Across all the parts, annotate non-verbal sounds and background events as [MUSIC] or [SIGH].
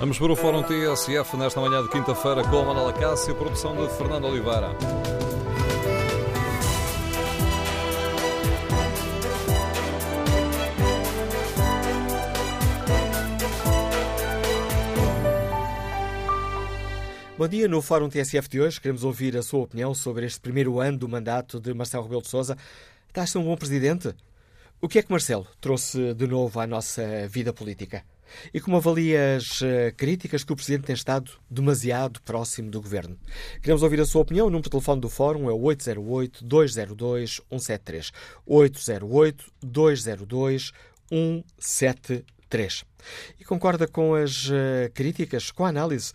Vamos para o Fórum TSF nesta manhã de quinta-feira com a Manela Cássio, produção de Fernando Oliveira. Bom dia. No Fórum TSF de hoje queremos ouvir a sua opinião sobre este primeiro ano do mandato de Marcelo Rebelo de Sousa. Está a ser um bom presidente? O que é que Marcelo trouxe de novo à nossa vida política? E como avalia as uh, críticas que o Presidente tem estado demasiado próximo do Governo? Queremos ouvir a sua opinião. O número de telefone do Fórum é o 808-202-173. 808-202-173. E concorda com as uh, críticas, com a análise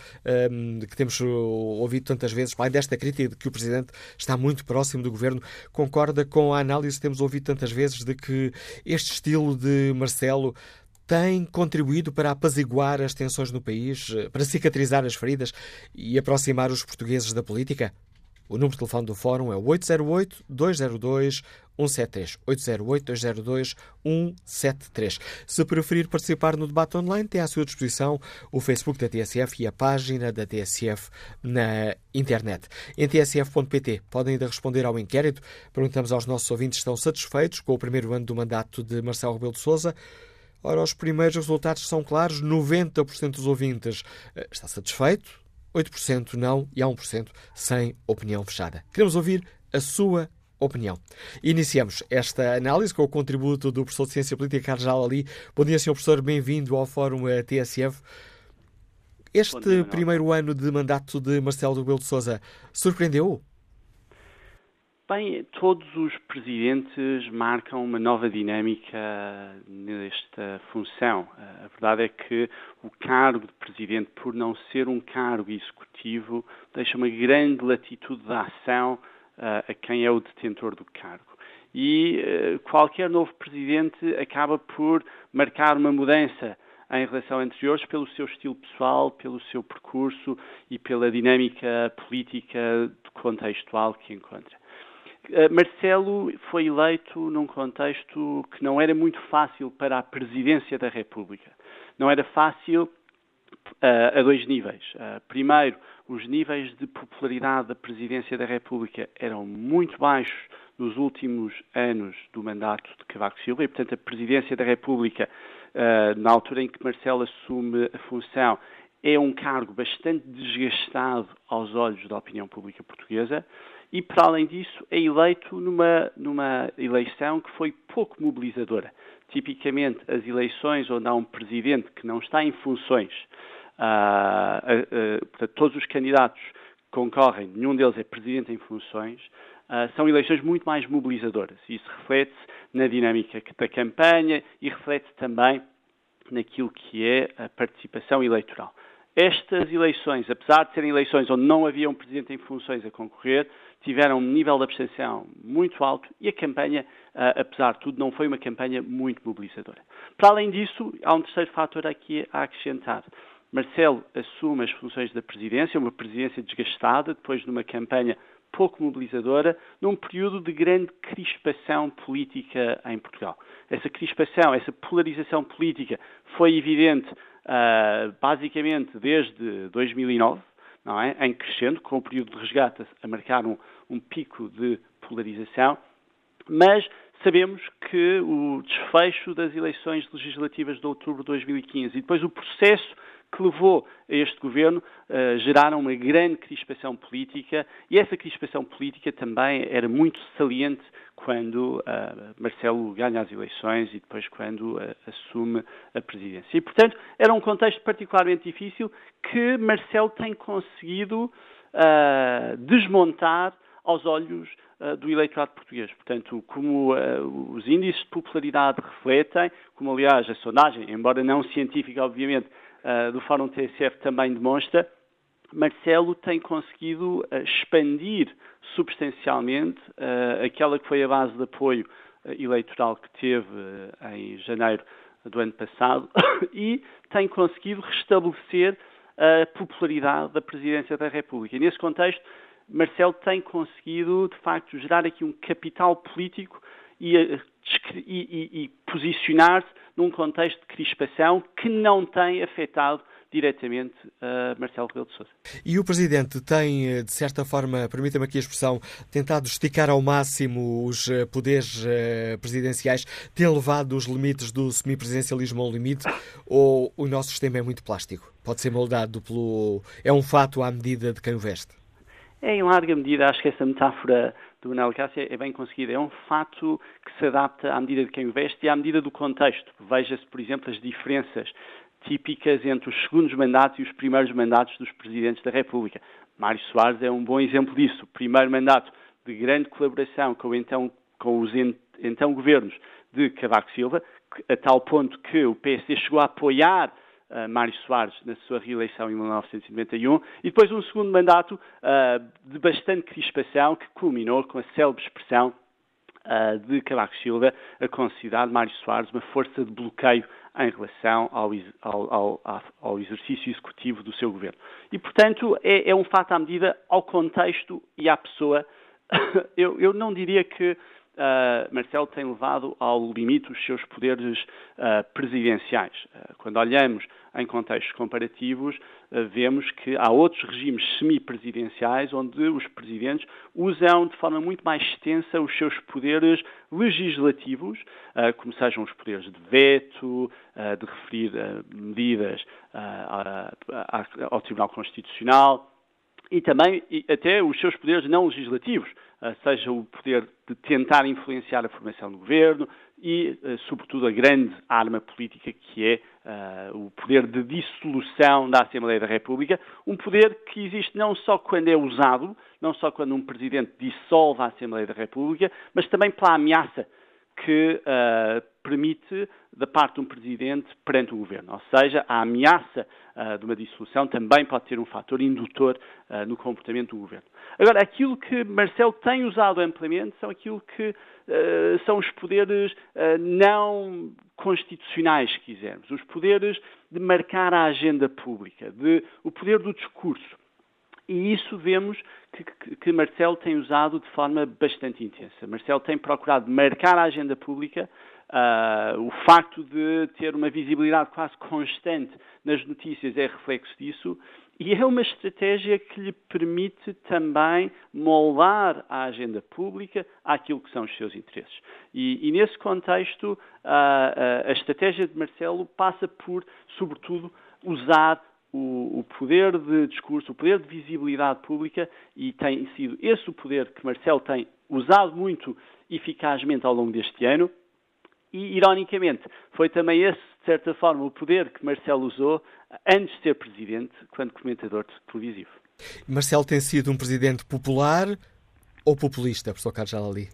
um, que temos ouvido tantas vezes, além desta crítica de que o Presidente está muito próximo do Governo, concorda com a análise que temos ouvido tantas vezes de que este estilo de Marcelo tem contribuído para apaziguar as tensões no país, eh, para cicatrizar as feridas e aproximar os portugueses da política? O número de telefone do Fórum é 808-202-173. 808-202-173. Se preferir participar no debate online, tem à sua disposição o Facebook da TSF e a página da TSF na internet. Em tsf.pt podem ainda responder ao inquérito. Perguntamos aos nossos ouvintes se estão satisfeitos com o primeiro ano do mandato de Marcelo Rebelo de Sousa. Ora, os primeiros resultados são claros: 90% dos ouvintes eh, está satisfeito, 8% não e há 1% sem opinião fechada. Queremos ouvir a sua opinião. Iniciamos esta análise com o contributo do professor de Ciência Política Carlos Ali. Bom dia, Sr. Professor, bem-vindo ao Fórum eh, TSF. Este dia, primeiro ano de mandato de Marcelo Rebelo de Sousa surpreendeu? Bem, todos os presidentes marcam uma nova dinâmica nesta função. A verdade é que o cargo de presidente, por não ser um cargo executivo, deixa uma grande latitude de ação uh, a quem é o detentor do cargo. E uh, qualquer novo presidente acaba por marcar uma mudança em relação a anteriores pelo seu estilo pessoal, pelo seu percurso e pela dinâmica política contextual que encontra. Eh, Marcelo foi eleito num contexto que não era muito fácil para a presidência da República. Não era fácil uh, a dois níveis. Uh, primeiro, os níveis de popularidade da presidência da República eram muito baixos nos últimos anos do mandato de Cavaco Silva e, portanto, a presidência da República, na altura em que Marcelo assume a função, é um cargo bastante desgastado aos olhos da opinião pública portuguesa e, para além disso, é eleito numa, numa eleição que foi pouco mobilizadora. Tipicamente, as eleições onde há um presidente que não está em funções, uh, uh, uh, todos os candidatos concorrem, nenhum deles é presidente em funções, são eleições muito mais mobilizadoras. Isso reflete-se na dinâmica da campanha e reflete também naquilo que é a participação eleitoral. Estas eleições, apesar de serem eleições onde não havia um presidente em funções a concorrer, tiveram um nível de abstenção muito alto e a campanha, uh, apesar de tudo, não foi uma campanha muito mobilizadora. Para além disso, há um terceiro fator aqui a acrescentar. Marcelo assume as funções da presidência, uma presidência desgastada, depois de uma campanha pouco mobilizadora, num período de grande crispação política em Portugal. Essa crispação, essa polarização política foi evidente uh, basicamente desde 2009, não é? em crescendo, com o período de resgate a marcar um, um pico de polarização, mas sabemos que o desfecho das eleições legislativas de outubro de 2015 e depois o processo que levou a este governo uh, geraram uma grande crispação política e essa crispação política também era muito saliente quando uh, Marcelo ganha as eleições e depois quando uh, assume a presidência. E, portanto, era um contexto particularmente difícil que Marcelo tem conseguido desmontar aos olhos do eleitorado português. Portanto, como uh, os índices de popularidade refletem, como aliás a sondagem, embora não científica, obviamente, uh, do Fórum TSF também demonstra, Marcelo tem conseguido uh, expandir substancialmente uh, aquela que foi a base de apoio eleitoral que teve em janeiro do ano passado [COUGHS] e tem conseguido restabelecer a popularidade da presidência da República. E nesse contexto, Marcelo tem conseguido, de facto, gerar aqui um capital político e, e, e, e posicionar-se num contexto de crispação que não tem afetado diretamente a Marcelo Rebelo de Sousa. E o Presidente tem, eh, de certa forma, permita-me aqui a expressão, tentado esticar ao máximo os eh, poderes eh, presidenciais, tem levado os limites do semipresidencialismo ao limite, ou o nosso sistema é muito plástico? Pode ser moldado pelo... é um fato à medida de quem o veste? É, em larga medida, acho que essa metáfora do Cássio é bem conseguida. É um fato que se adapta à medida de quem o veste e à medida do contexto. Veja-se, por exemplo, as diferenças típicas entre os segundos mandatos e os primeiros mandatos dos presidentes da República. Mário Soares é um bom exemplo disso. O primeiro mandato de grande colaboração com, então, com os então governos de Cavaco Silva, a tal ponto que o PSD chegou a apoiar uh, Mário Soares na sua reeleição em 1991, e depois um segundo mandato uh, de bastante crispação que culminou com a célebre expressão uh, de Cavaco Silva a considerar Mário Soares uma força de bloqueio em relação ao, ao, ao, ao, exercício executivo do seu governo. E, portanto, é, é, um fato à medida ao contexto e à pessoa. [COUGHS] eu, eu não diria que uh, Marcelo tem levado ao limite os seus poderes uh, presidenciais. Uh, quando olhamos em contextos comparativos, vemos que há outros regimes semipresidenciais onde os presidentes usam de forma muito mais extensa os seus poderes legislativos, como sejam os poderes de veto, de referir medidas ao Tribunal Constitucional e também até os seus poderes não legislativos, seja o poder de tentar influenciar a formação do governo e, eh, sobretudo, a grande arma política que é uh, o poder de dissolução da Assembleia da República, um poder que existe não só quando é usado, não só quando um presidente dissolve a Assembleia da República, mas também pela ameaça que uh, permite da parte de um presidente perante o governo. Ou seja, a ameaça uh, de uma dissolução também pode ter um fator indutor uh, no comportamento do governo. Agora, aquilo que Marcelo tem usado amplamente são aquilo que são os poderes não constitucionais, se quisermos, os poderes de marcar a agenda pública, de, o poder do discurso. E isso vemos que, que, que, Marcelo tem usado de forma bastante intensa. Marcelo tem procurado marcar a agenda pública, uh, o facto de ter uma visibilidade quase constante nas notícias é reflexo disso, e é uma estratégia que lhe permite também moldar a agenda pública àquilo que são os seus interesses. E, e nesse contexto, uh, uh, a estratégia de Marcelo passa por, sobretudo, usar o, o, poder de discurso, o poder de visibilidade pública, e tem sido esse o poder que Marcelo tem usado muito eficazmente ao longo deste ano. E, ironicamente, foi também esse, de certa forma, o poder que Marcelo usou antes de ser presidente, quando comentador televisivo. Marcelo tem sido um presidente popular ou populista, professor Carlos Jalali?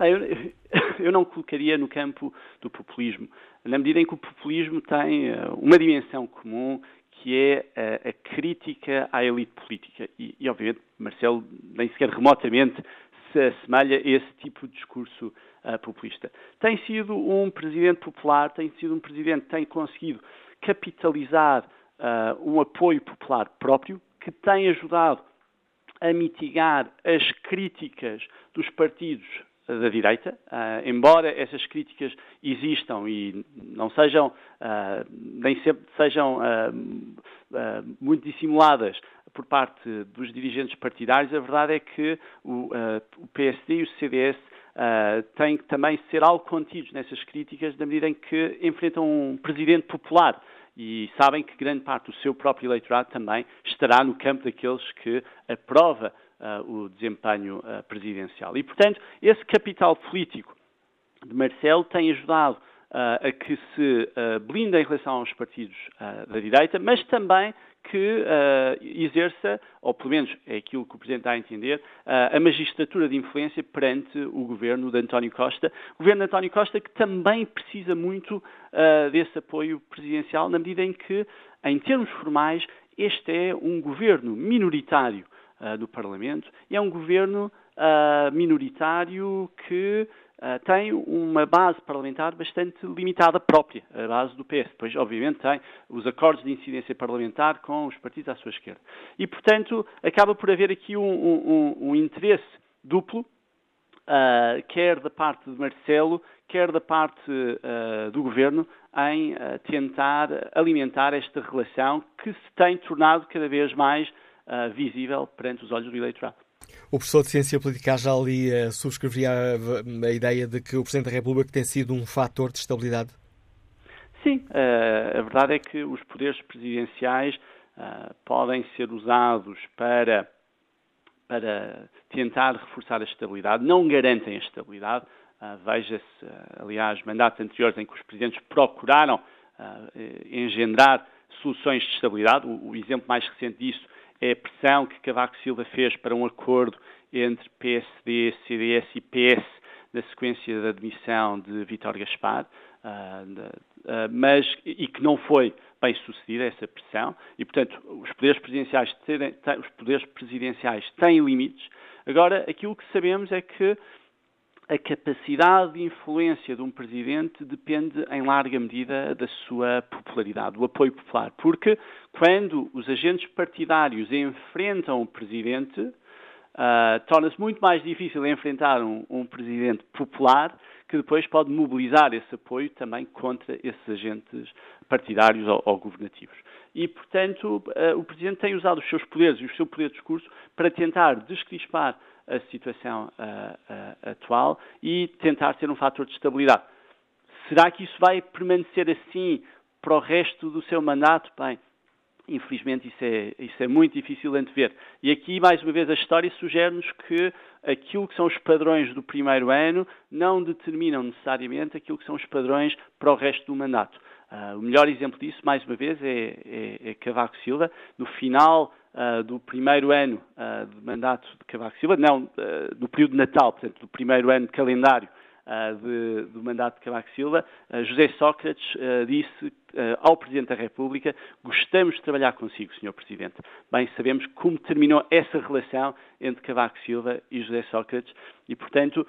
eu, eu não colocaria no campo do populismo, na medida em que o populismo tem eh, uma dimensão comum que é a, a crítica à elite política. E, e, obviamente, Marcelo nem sequer remotamente se assemelha a esse tipo de discurso uh, populista. Tem sido um presidente popular, tem sido um presidente que tem conseguido capitalizar uh, um apoio popular próprio, que tem ajudado a mitigar as críticas dos partidos da direita, uh, embora essas críticas existam e não sejam, uh, nem sempre sejam uh, muito dissimuladas por parte dos dirigentes partidários, a verdade é que o, o PSD e o CDS têm que também ser algo contidos nessas críticas, na medida em que enfrentam um presidente popular e sabem que grande parte do seu próprio eleitorado também estará no campo daqueles que aprova uh, o desempenho uh, presidencial. E, portanto, esse capital político de Marcelo tem ajudado uh, a que se blinde em relação aos partidos da direita, mas também que exerça, ou pelo menos é aquilo que o Presidente dá a entender, a magistratura de influência perante o governo de António Costa. O governo de António Costa que também precisa muito desse apoio presidencial, na medida em que, em termos formais, este é um governo minoritário uh, do Parlamento e é um governo uh, minoritário que uh, tem uma base parlamentar bastante limitada própria, a base do PS. Depois, obviamente, tem os acordos de incidência parlamentar com os partidos à sua esquerda. E, portanto, acaba por haver aqui um, um, um interesse duplo, quer da parte de Marcelo, quer da parte uh, do Governo, em uh, tentar alimentar esta relação que se tem tornado cada vez mais uh, visível perante os olhos do eleitorado. O professor de Ciência Política já ali subscreveria a, a, ideia de que o Presidente da República tem sido um fator de estabilidade? Sim, a verdade é que os poderes presidenciais podem ser usados para para tentar reforçar a estabilidade, não garantem a estabilidade. Uh, Veja-se, uh, aliás, mandatos anteriores em que os presidentes procuraram uh, engendrar soluções de estabilidade. O, o, exemplo mais recente disso é a pressão que Cavaco Silva fez para um acordo entre PSD, CDS e PS na sequência da admissão de Vítor Gaspar, mas e que não foi bem sucedida essa pressão e, portanto, os poderes presidenciais, terem, os poderes presidenciais têm limites. Agora, aquilo que sabemos é que a capacidade de influência de um presidente depende, em larga medida, da sua popularidade, do apoio popular. Porque quando os agentes partidários enfrentam o presidente, uh, torna-se muito mais difícil enfrentar um, um presidente popular que depois pode mobilizar esse apoio também contra esses agentes partidários ou, ou governativos. E, portanto, uh, o Presidente tem usado os seus poderes e o seu poder de discurso para tentar descrispar a situação uh, uh, atual e tentar ser um fator de estabilidade. Será que isso vai permanecer assim para o resto do seu mandato? Bem, infelizmente isso é, isso é muito difícil de antever. E aqui, mais uma vez, a história sugere-nos que aquilo que são os padrões do primeiro ano não determinam necessariamente aquilo que são os padrões para o resto do mandato. Uh, o melhor exemplo disso, mais uma vez, é, é, é Cavaco Silva. No final uh, do primeiro ano uh, de mandato de Cavaco Silva, não, do período de Natal, portanto, do primeiro ano de calendário de, do mandato de Cavaco Silva, José Sócrates disse ao Presidente da República: Gostamos de trabalhar consigo, Sr. Presidente. Bem, sabemos como terminou essa relação entre Cavaco Silva e José Sócrates e, portanto,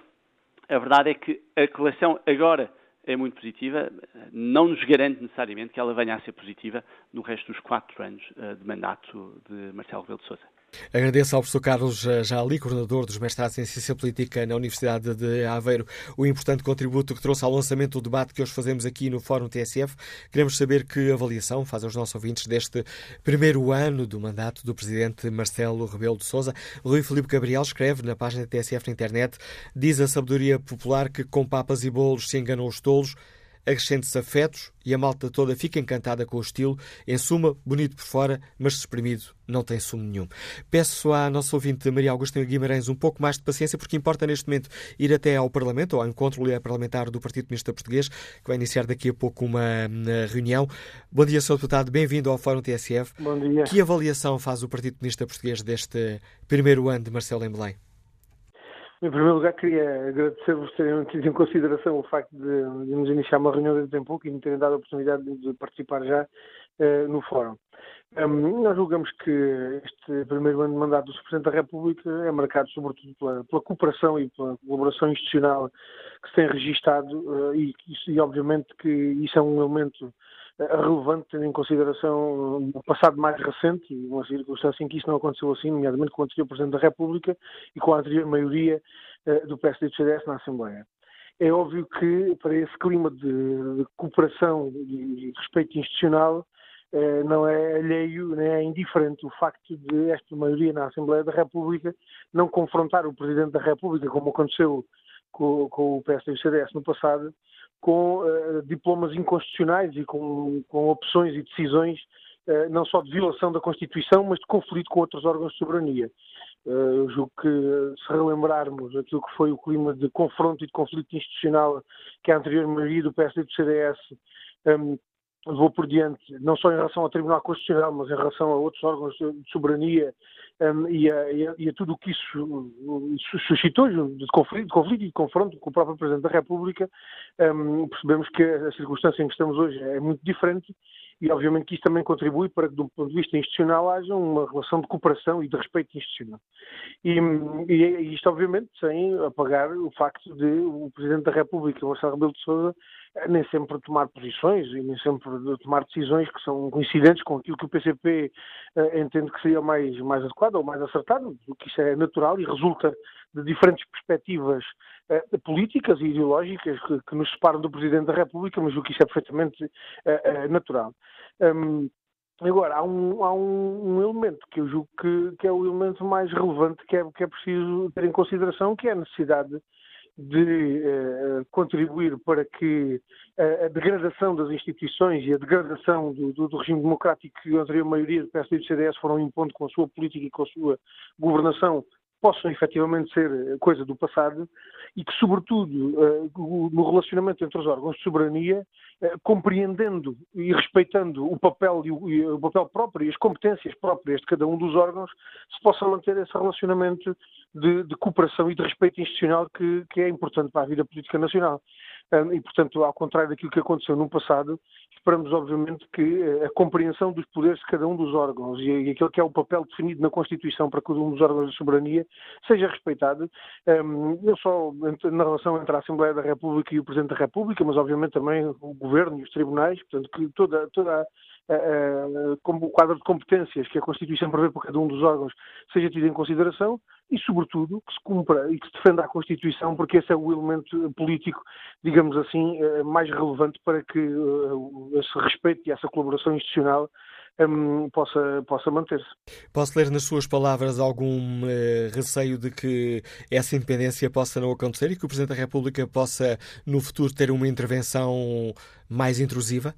a verdade é que a relação agora é muito positiva, não nos garante necessariamente que ela venha a ser positiva no resto dos quatro anos eh, de mandato de Marcelo Rebelo de Sousa. Agradeço ao professor Carlos eh, Jali, coordenador dos mestrados em Ciência Política na Universidade de Aveiro, o importante contributo que trouxe ao lançamento do debate que hoje fazemos aqui no Fórum TSF. Queremos saber que avaliação fazem os nossos ouvintes deste primeiro ano do mandato do presidente Marcelo Rebelo de Sousa. Rui Filipe Gabriel escreve na página da TSF na internet, diz a sabedoria popular que com papas e bolos se enganam os tolos, acrescente-se afetos e a malta toda fica encantada com o estilo. Em suma, bonito por fora, mas exprimido não tem sumo nenhum. Peço à nossa ouvinte Maria Augusta Guimarães um pouco mais de paciência, porque importa neste momento ir até ao Parlamento, ou ao encontro parlamentar do Partido Comunista Português, que vai iniciar daqui a pouco uma reunião. Bom dia, Sr. Deputado, bem-vindo ao Fórum TSF. Bom dia. Que avaliação faz o Partido Comunista Português deste primeiro ano de Marcelo em Belém? Em primeiro lugar, queria agradecer-vos terem tido em consideração o facto de, de nos iniciar uma reunião dentro de pouco e me terem dado a oportunidade de, participar já uh, no fórum. Um, nós julgamos que este primeiro ano de mandato do Presidente da República é marcado sobretudo pela, pela cooperação e pela colaboração institucional que se tem registado uh, e, e, obviamente que isso é um elemento relevante, tendo em consideração o passado mais recente, uma circunstância em que isso não aconteceu assim, nomeadamente com o anterior Presidente da República e com a anterior maioria eh, do PSD e do CDS na Assembleia. É óbvio que, para esse clima de, de cooperação e respeito institucional, eh, não é alheio, nem é indiferente o facto de esta maioria na Assembleia da República não confrontar o Presidente da República, como aconteceu com, com o PSD e o CDS no passado, com uh, diplomas inconstitucionais e com, com opções e decisões uh, não só de violação da Constituição, mas de conflito com outros órgãos de soberania. Uh, julgo que, se relembrarmos aquilo que foi o clima de confronto e de conflito institucional que a anterior maioria do PSD e do CDS um, levou por diante, não só em relação ao Tribunal Constitucional, mas em relação a outros órgãos de soberania um, e, a, e, a, e, a, tudo o que isso suscitou de conflito, de conflito, e de confronto com o próprio Presidente da República, um, percebemos que a circunstância em que estamos hoje é muito diferente e obviamente que isso também contribui para que, do ponto de vista institucional, haja uma relação de cooperação e de respeito institucional. E, e isto, obviamente, sem apagar o facto de o Presidente da República, Marcelo Rebelo de Sousa, nem sempre tomar posições e nem sempre tomar decisões que são coincidentes com aquilo que o PCP uh, entende que seria mais, mais adequado ou mais acertado, o que isso é natural e resulta de diferentes perspectivas uh, políticas e ideológicas que, que, nos separam do Presidente da República, mas o que isso é perfeitamente uh, natural. Um, Agora, há um, há um, elemento que eu julgo que, que, é o elemento mais relevante que é, que é preciso ter em consideração, que é a necessidade de uh, contribuir para que uh, a degradação das instituições e a degradação do, do, do regime democrático que a anterior maioria do PSD e do CDS foram impondo com a sua política e com a sua governação possam efetivamente ser eh, coisa do passado e que, sobretudo, no relacionamento entre os órgãos de soberania, compreendendo e respeitando o papel, e o papel próprio e as competências próprias de cada um dos órgãos, se possa manter esse relacionamento de, de cooperação e de respeito institucional que, que, é importante para a vida política nacional. E, portanto, ao contrário daquilo que aconteceu no passado, esperamos, obviamente, que eh, a compreensão dos poderes de cada um dos órgãos e aquele que é o papel definido na Constituição para cada um dos órgãos de soberania seja respeitado, não só na relação entre a Assembleia da República e o Presidente da República, mas, obviamente, também o Governo e os tribunais, portanto, que toda, toda como o quadro de competências que a Constituição prevê para cada um dos órgãos seja tido em consideração e, sobretudo, que se cumpra e que se defenda a Constituição, porque esse é o elemento político, digamos assim, eh, mais relevante para que eh, esse respeito e essa colaboração institucional um, possa, possa manter-se. Posso ler nas suas palavras algum receio de que essa independência possa não acontecer e que o Presidente da República possa, no futuro, ter uma intervenção mais intrusiva?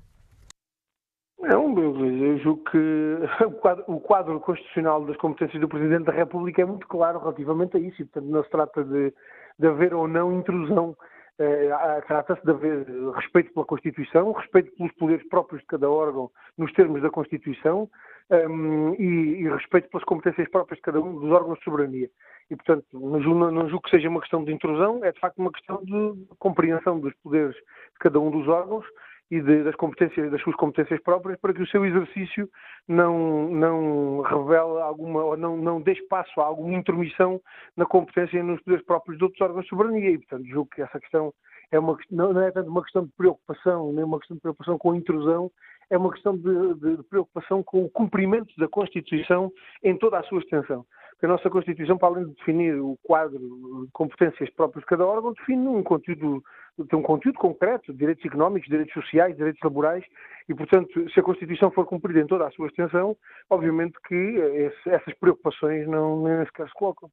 Julgo que [LAUGHS] o quadro, o quadro, constitucional das competências do Presidente da República é muito claro relativamente a isso, e portanto não se trata de, de haver ou não intrusão. Eh, Trata-se de haver respeito pela Constituição, respeito pelos poderes próprios de cada órgão nos termos da Constituição um, ehm, e, e, respeito pelas competências próprias de cada um dos órgãos de soberania. E, portanto, não julgo, não julgo que seja uma questão de intrusão, é de facto uma questão de compreensão dos poderes de cada um dos órgãos e de, das competências, das suas competências próprias, para que o seu exercício não, não revele alguma, ou não, não dê espaço a alguma intromissão na competência e nos poderes próprios de outros órgãos de soberania. E, portanto, julgo que essa questão é uma, não é tanto uma questão de preocupação, nem uma questão de preocupação com a intrusão, é uma questão de, de preocupação com o cumprimento da Constituição em toda a sua extensão que a nossa Constituição, para além de definir o quadro de competências próprias de cada órgão, define um conteúdo, tem um conteúdo concreto, de direitos económicos, direitos sociais, direitos laborais, e, portanto, se a Constituição for cumprida em toda a sua extensão, obviamente que esse, essas preocupações não nem sequer se colocam.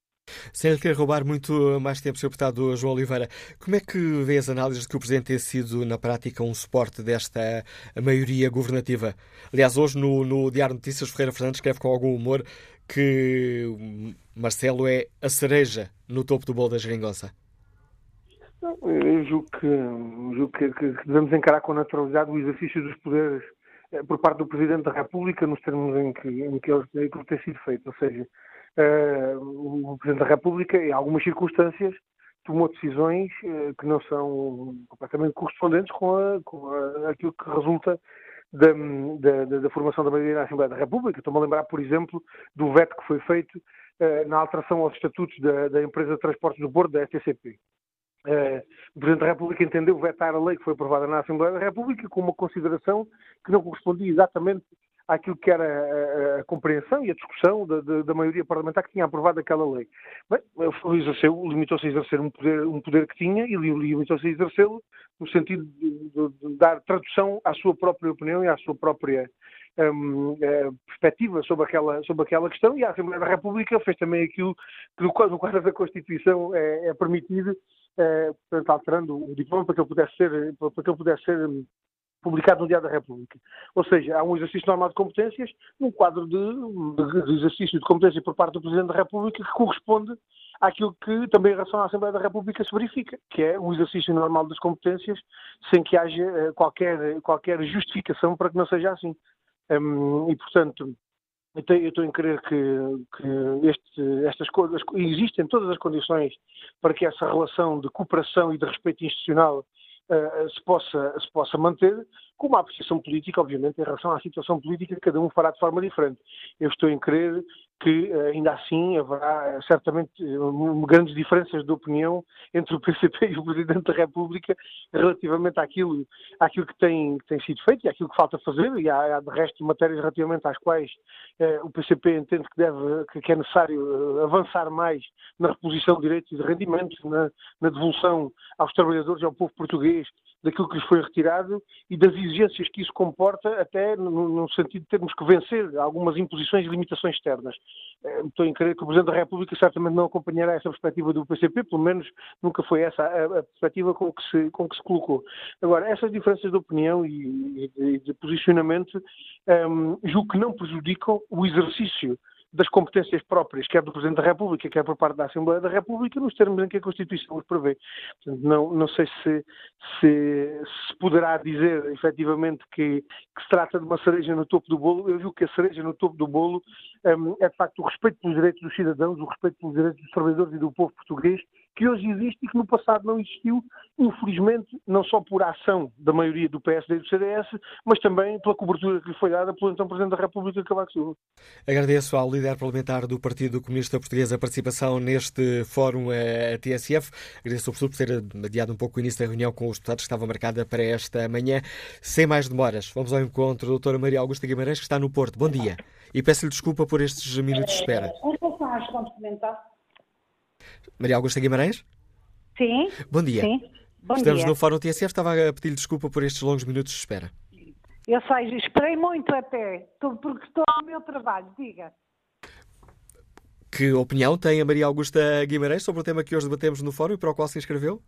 Sem lhe querer roubar muito mais tempo, Sr. Deputado João Oliveira, como é que vê as análises de que o Presidente tem sido, na prática, um suporte desta maioria governativa? Aliás, hoje no, no Diário Notícias, Ferreira Fernandes escreve com algum humor que Marcelo é a cereja no topo do bolo da geringonça? Eu julgo que, julgo que, que, devemos encarar com naturalidade o exercício dos poderes eh, por parte do Presidente da República nos termos em que, em que, ele, que tem sido feito. Ou seja, uh, o Presidente da República, em algumas circunstâncias, tomou decisões uh, que não são completamente correspondentes com, a, com a, aquilo que resulta da, da, da, formação da maioria na Assembleia da República. Estou-me a lembrar, por exemplo, do veto que foi feito uh, na alteração aos estatutos da, da, empresa de transportes do Bordo, da STCP. Uh, eh, o Presidente da República entendeu vetar a lei que foi aprovada na Assembleia da República com uma consideração que não correspondia exatamente àquilo que era a, a, a compreensão e a discussão da, da, da, maioria parlamentar que tinha aprovado aquela lei. Bem, limitou-se a exercer um poder, um poder que tinha e limitou-se a exercê-lo no sentido de, de, de, dar tradução à sua própria opinião e à sua própria um, é, perspectiva sobre aquela, sobre aquela questão e a Assembleia da República fez também aquilo que no, quadro da Constituição é, é permitido, é, portanto, alterando o diploma para que ele pudesse ser, para que ele pudesse ser publicado no Diário da República. Ou seja, há um exercício normal de competências num quadro de, de, exercício de competência por parte do Presidente da República que corresponde àquilo que também em relação à Assembleia da República se verifica, que é o exercício normal das competências sem que haja eh, qualquer, qualquer justificação para que não seja assim. Um, e, portanto, eu estou em crer que, que este, estas coisas, existem todas as condições para que essa relação de cooperação e de respeito institucional se, possa, se possa manter, com uma apreciação política, obviamente, em relação à situação política, cada um fará de forma diferente. Eu estou em crer que eh, ainda assim haverá certamente grandes diferenças de opinião entre o [LAUGHS] PCP e o Presidente da República relativamente àquilo, àquilo que, tem, que tem sido feito e àquilo que falta fazer, e há, há de resto matérias relativamente às quais eh, o PCP entende que, deve, que é necessário avançar mais na reposição de direitos e de rendimentos, na, na devolução aos trabalhadores e ao povo português daquilo que lhes foi retirado e das exigências que isso comporta, até no, no sentido de termos que vencer algumas imposições e limitações externas. Eh, estou em crer que o Presidente da República certamente não acompanhará essa perspectiva do PCP, pelo menos nunca foi essa a, a perspectiva com que, se, com que se colocou. Agora, essas diferenças de opinião e, e de, de, posicionamento um, ehm, julgo que não prejudicam o exercício das competências próprias, quer do Presidente da República, quer por parte da Assembleia da República, nos termos em que a Constituição os prevê. Portanto, não, não sei se, se, se, poderá dizer efetivamente que, que, se trata de uma cereja no topo do bolo. Eu digo que a cereja no topo do bolo um, é de facto o respeito pelos direitos dos cidadãos, o respeito pelos direitos dos trabalhadores e do povo português que hoje existe e que no passado não existiu, infelizmente, não só por ação da maioria do PSD e do CDS, mas também pela cobertura que lhe foi dada pelo então Presidente da República, Cavaco Silva. Agradeço ao líder parlamentar do Partido Comunista Português a participação neste fórum eh, a TSF. Agradeço sobretudo por ter adiado um pouco o início da reunião com os deputados que estava marcada para esta manhã. Sem mais demoras, vamos ao encontro da doutora Maria Augusta Guimarães, que está no Porto. Bom dia. E peço-lhe desculpa por estes minutos de espera. Em relação às complementares, Maria Augusta Guimarães? Sim. Bom dia. Sim. Bom Estamos dia. no Fórum TSF. Estava a pedir desculpa por estes longos minutos de espera. Eu sei, esperei muito até, porque estou no meu trabalho. Diga. Que opinião tem a Maria Augusta Guimarães sobre o tema que hoje debatemos no Fórum e para o qual se inscreveu?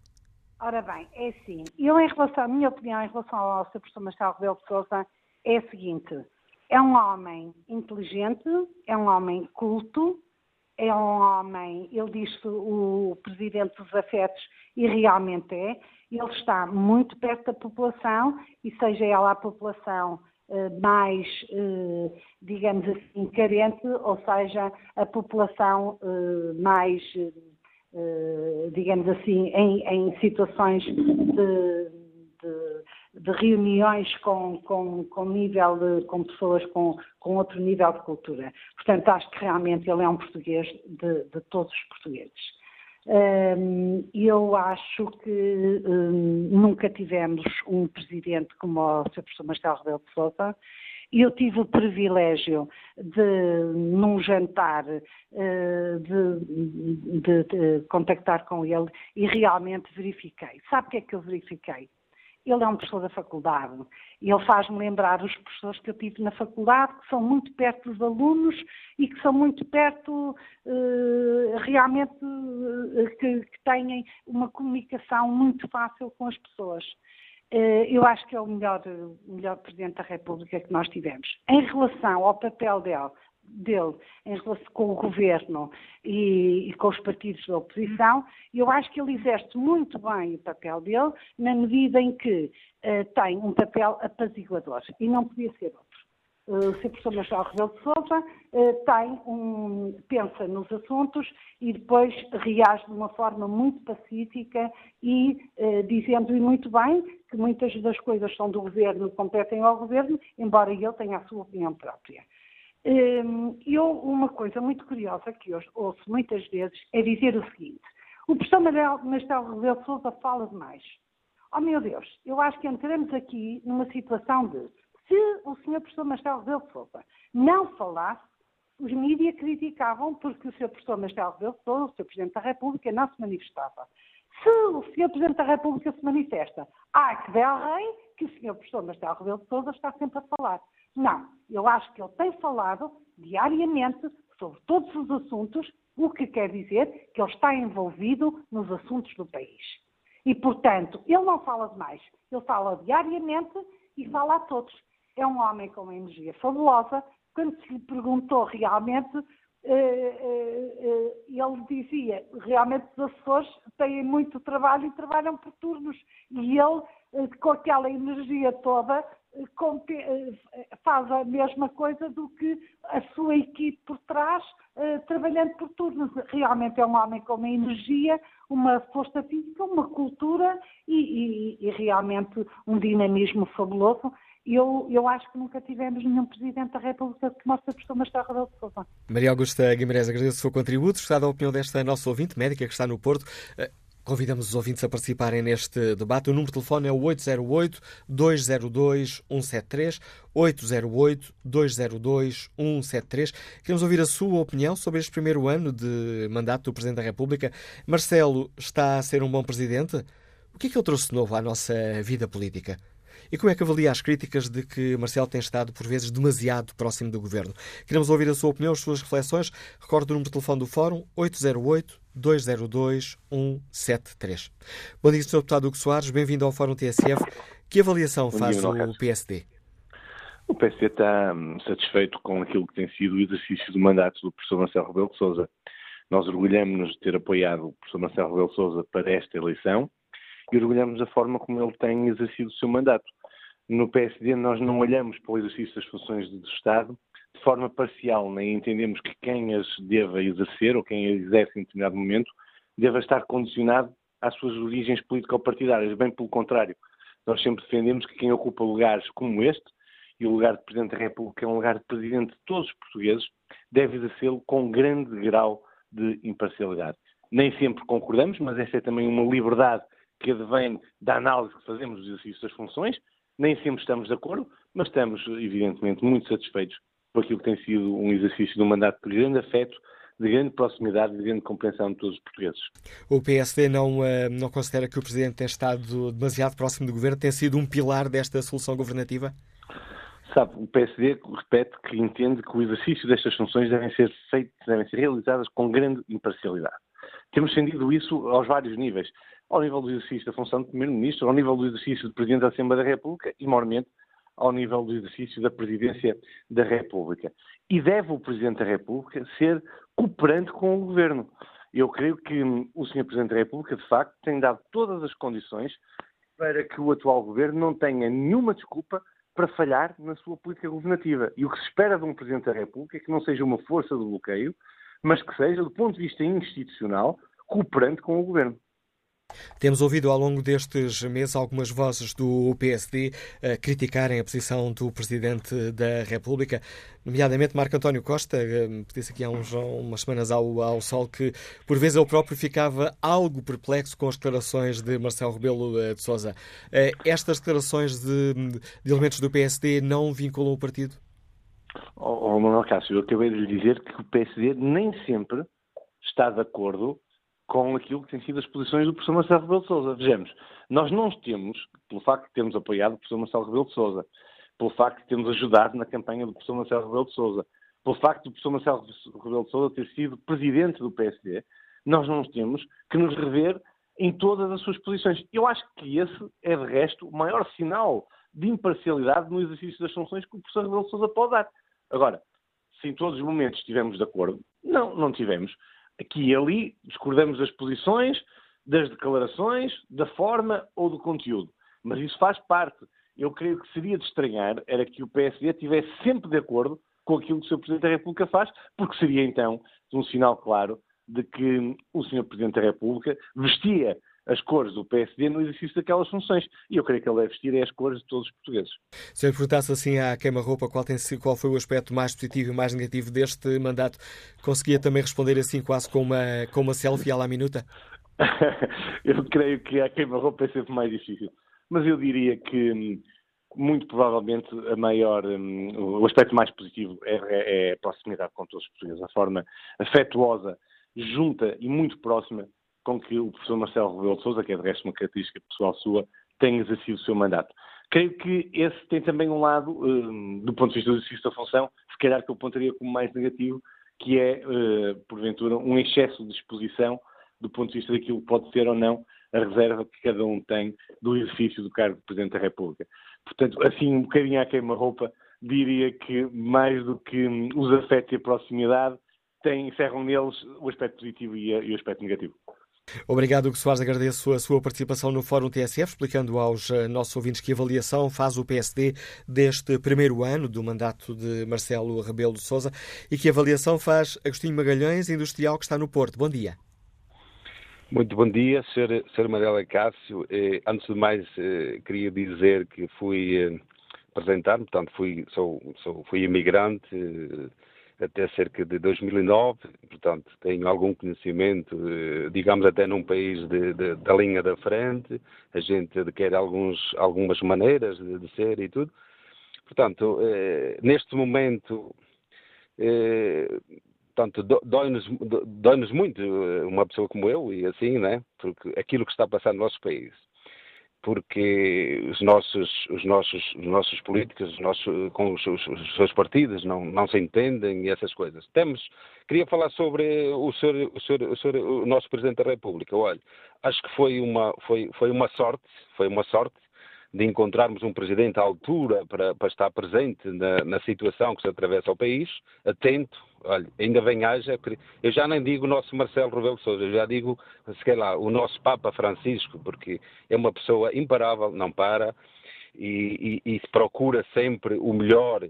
Ora bem, é assim. Eu, em relação, a minha opinião em relação ao Sr. Professor Marcelo Rebelo de Sousa é a seguinte. É um homem inteligente, é um homem culto, é um homem, ele diz o presidente dos afetos, e realmente é, ele está muito perto da população, e seja ela a população eh, mais, eh, digamos assim, carente, ou seja, a população eh, mais, digamos assim, em, em situações de, de de reuniões com, com, com nível de, com pessoas com, com outro nível de cultura. Portanto, acho que realmente ele é um português de, de todos os portugueses. Um, eu acho que um, nunca tivemos um presidente como o Sr. Professor Marcelo Rebelo de Sousa. Eu tive o privilégio de, num jantar, uh, de, de, de, contactar com ele e realmente verifiquei. Sabe o que é que eu verifiquei? Ele é um professor da faculdade ele faz-me lembrar os professores que eu tive na faculdade, que são muito perto dos alunos e que são muito perto, uh, realmente, uh, que, que têm uma comunicação muito fácil com as pessoas. Uh, eu acho que é o melhor, o melhor Presidente da República que nós tivemos. Em relação ao papel dele dele em relação com o governo e, e, com os partidos da oposição, eu acho que ele exerce muito bem o papel dele, na medida em que uh, tem um papel apaziguador e não podia ser outro. Uh, o Sr. Professor Marcelo Rebelo de uh, tem um, pensa nos assuntos e depois reage de uma forma muito pacífica e dizendo e muito bem que muitas das coisas são do governo, competem ao governo, embora ele tenha a sua opinião própria. Hum, eu, uma coisa muito curiosa que eu ouço muitas vezes é dizer o seguinte: o professor Marcelo Rebelo de Sousa fala demais. Oh meu Deus, eu acho que entramos aqui numa situação de se o senhor professor Marcelo Rebelo de Sousa não falasse, os mídias criticavam porque o senhor professor Marcelo Rebelo de Sousa, o senhor Presidente da República, não se manifestava. Se o senhor Presidente da República se manifesta, ah, que bel rei, que o senhor professor Marcelo Rebelo de Sousa está sempre a falar. Não, eu acho que ele tem falado diariamente sobre todos os assuntos, o que quer dizer que ele está envolvido nos assuntos do país. E, portanto, ele não fala demais, ele fala diariamente e fala a todos. É um homem com uma energia fabulosa. Quando se lhe perguntou realmente, eh, eh, eh, ele dizia realmente os assessores têm muito trabalho e trabalham por turnos. E ele, com aquela energia toda, faz a mesma coisa do que a sua equipe por trás, eh, trabalhando por turnos. Realmente é um homem com uma energia, uma força física, uma cultura e, e, e realmente um dinamismo fabuloso. eu, eu acho que nunca tivemos nenhum Presidente da República que mostre a Marcelo Rebelo de. Maria Augusta Guimarães, agradeço o seu contributo. Está da opinião desta nossa ouvinte médica que está no Porto. Convidamos os ouvintes a participarem neste debate. O número de telefone é o 808-202-173. 808-202-173. Queremos ouvir a sua opinião sobre este primeiro ano de mandato do Presidente da República. Marcelo está a ser um bom Presidente? O que é que ele trouxe de novo à nossa vida política? E como é que avalia as críticas de que Marcelo tem estado, por vezes, demasiado próximo do governo? Queremos ouvir a sua opinião, as suas reflexões. Recorde o número de telefone do Fórum 808-202-173. Bom dia, Sr. Deputado Hugo Soares. Bem-vindo ao Fórum TSF. Que avaliação faz o PSD? O PSD está hum, satisfeito com aquilo que tem sido o exercício do mandato do professor Marcelo Rebelo de Sousa. Nós orgulhamos-nos de ter apoiado o professor Marcelo Rebelo de Sousa para esta eleição e orgulhamos da forma como ele tem exercido o seu mandato. No PSD nós não olhamos para o exercício das funções do Estado de forma parcial, nem entendemos que quem as deva exercer ou quem as exerce em determinado momento deva estar condicionado às suas origens político-partidárias. Bem pelo contrário, nós sempre defendemos que quem ocupa lugares como este, e o lugar de Presidente da República é um lugar de Presidente de todos os portugueses, deve exercê-lo com grande grau de imparcialidade. Nem sempre concordamos, mas essa é também uma liberdade que advém da análise que fazemos do exercício das funções. Nem sempre estamos de acordo, mas estamos, evidentemente, muito satisfeitos por aquilo que tem sido um exercício de um mandato de grande afeto, de grande proximidade e de grande compreensão de todos os portugueses. O PSD não, eh, não considera que o Presidente tenha estado demasiado próximo do Governo, tem sido um pilar desta solução governativa? Sabe, o PSD repete que entende que o exercício destas funções devem ser feitas, devem ser realizadas com grande imparcialidade. Temos sentido isso aos vários níveis ao nível do exercício da função de Primeiro-Ministro, ao nível do exercício de Presidente da Assembleia da República e, maiormente, ao nível do exercício da Presidência da República. E deve o Presidente da República ser cooperante com o Governo. Eu creio que o Sr. Presidente da República, de facto, tem dado todas as condições para que o atual Governo não tenha nenhuma desculpa para falhar na sua política governativa. E o que se espera de um Presidente da República é que não seja uma força do bloqueio, mas que seja, do ponto de vista institucional, cooperante com o Governo. Temos ouvido ao longo destes meses algumas vozes do PSD a criticarem a posição do Presidente da República, nomeadamente Marco António Costa, disse aqui há uns, umas semanas ao, ao Sol que, por vezes, ele próprio ficava algo perplexo com as declarações de Marcelo Rebelo eh, de Sousa. Eh, estas declarações de, de elementos do PSD não vinculam o partido? Oh, oh Manuel Cássio, eu acabei de lhe dizer que o PSD nem sempre está de acordo com aquilo que têm sido as posições do professor Marcelo Rebelo de Sousa. Vejamos, nós não temos, pelo facto de termos apoiado o professor Marcelo Rebelo de Sousa, pelo facto de termos ajudado na campanha do professor Marcelo Rebelo de Sousa, pelo facto do professor Marcelo Rebelo de Sousa ter sido presidente do PSD, nós não temos que nos rever em todas as suas posições. Eu acho que esse é, de resto, o maior sinal de imparcialidade no exercício das funções que o professor Rebelo de Sousa pode dar. Agora, se em todos os momentos estivemos de acordo, não, não tivemos aqui e ali discordamos das posições, das declarações, da forma ou do conteúdo. Mas isso faz parte. Eu creio que seria de estranhar era que o PSD estivesse sempre de acordo com aquilo que o Sr. Presidente da República faz, porque seria então um sinal claro de que o Sr. Presidente da República vestia as cores do PSD no exercício daquelas funções. E eu creio que ele deve vestir as cores de todos os portugueses. Se eu perguntasse assim à queima-roupa qual, qual foi o aspecto mais positivo e mais negativo deste mandato, conseguia também responder assim quase com uma, com uma selfie à la minuta? [LAUGHS] eu creio que a queima-roupa é sempre mais difícil. Mas eu diria que muito provavelmente a maior, um, o aspecto mais positivo é, é, a proximidade com todos os portugueses, a forma afetuosa, junta e muito próxima com que o professor Marcelo Rebelo de Sousa, que é de resto uma característica pessoal sua, tem exercido o seu mandato. Creio que esse tem também um lado, uh, do ponto de vista do exercício da função, se calhar que eu apontaria como mais negativo, que é, uh, porventura, um excesso de exposição do ponto de vista daquilo que pode ser ou não a reserva que cada um tem do exercício do cargo de Presidente da República. Portanto, assim, um bocadinho à queima-roupa, diria que mais do que os afetos e a proximidade, tem, encerram neles o aspecto positivo e, e o aspecto negativo. Obrigado, Hugo Soares. Agradeço a sua participação no Fórum TSF, explicando aos eh, nossos ouvintes que avaliação faz o PSD deste primeiro ano do mandato de Marcelo Rebelo de Sousa e que avaliação faz Agostinho Magalhães, industrial que está no Porto. Bom dia. Muito bom dia, Sr. Marela Cássio. Eh, antes de mais, eh, queria dizer que fui apresentar-me, portanto, fui, sou, sou, fui imigrante até cerca de 2009, portanto, tenho algum conhecimento, digamos, até num país de, de, da linha da frente, a gente quer alguns, algumas maneiras de, de ser e tudo. Portanto, eh, neste momento, eh, dói-nos dói muito eh, uma pessoa como eu e assim, né? Porque aquilo que está a passar no nosso país porque os nossos, os nossos, os nossos políticos, os nossos, com os, os, os, seus partidos não, não se entendem e essas coisas. Temos, queria falar sobre o, senhor, o, senhor, o, senhor, o nosso Presidente da República. Olha, acho que foi uma, foi, foi uma sorte, foi uma sorte de encontrarmos um presidente à altura para, para estar presente na, na, situação que se atravessa ao país, atento, olha, ainda bem haja, eu já nem digo o nosso Marcelo Rebelo Sousa, eu já digo, sei lá, o nosso Papa Francisco, porque é uma pessoa imparável, não para, e, e, e procura sempre o melhor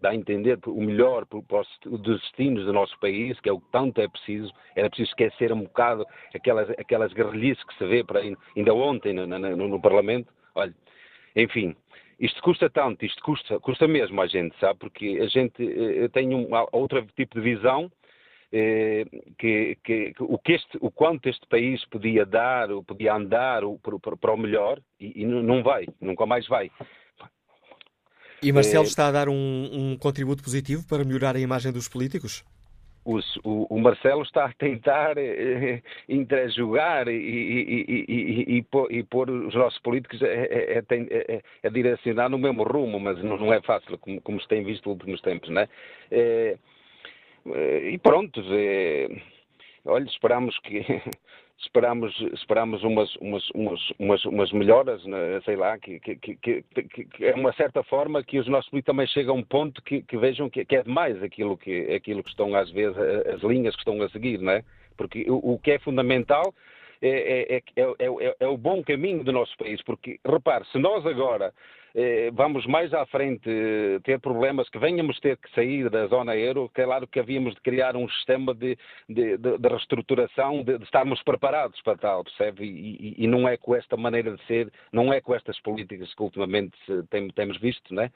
dá a entender o melhor para os destinos do nosso país, que é o que tanto é preciso. Era preciso esquecer um bocado aquelas, aquelas guerrilhices que se vê para ainda ontem no, no, no Parlamento. Olha, enfim, isto custa tanto, isto custa, custa mesmo a gente, sabe? Porque a gente eh, tem um outro tipo de visão eh, que, que, o, que este, o quanto este país podia dar, podia andar para, para o melhor e, e, não vai, nunca mais vai. E Marcelo eh, está a dar um, um contributo positivo para melhorar a imagem dos políticos? O, o, Marcelo está a tentar eh, interjogar e, e, e, e, pôr os nossos políticos a, direcionar no mesmo rumo, mas não, é fácil, como, como, se tem visto nos últimos tempos, né? É, e pronto, olha, esperamos que [LAUGHS] esperamos, esperamos umas, umas, umas, umas, umas melhoras, né, sei lá, que, que, que, que, é uma certa forma que os nossos políticos também chegam a um ponto que, que vejam que, que, é demais aquilo que, aquilo que estão, às vezes, as linhas que estão a seguir, não é? Porque o, o que é fundamental é, é, é, é, o bom caminho do nosso país, porque, repare, se nós agora eh, vamos mais à frente eh, ter problemas que venhamos ter que sair da zona euro, claro que havíamos de criar um sistema de, de, de, reestruturação, de, de, estarmos preparados para tal, percebe? E, e, e, não é com esta maneira de ser, não é com estas políticas que ultimamente tem, temos visto, né?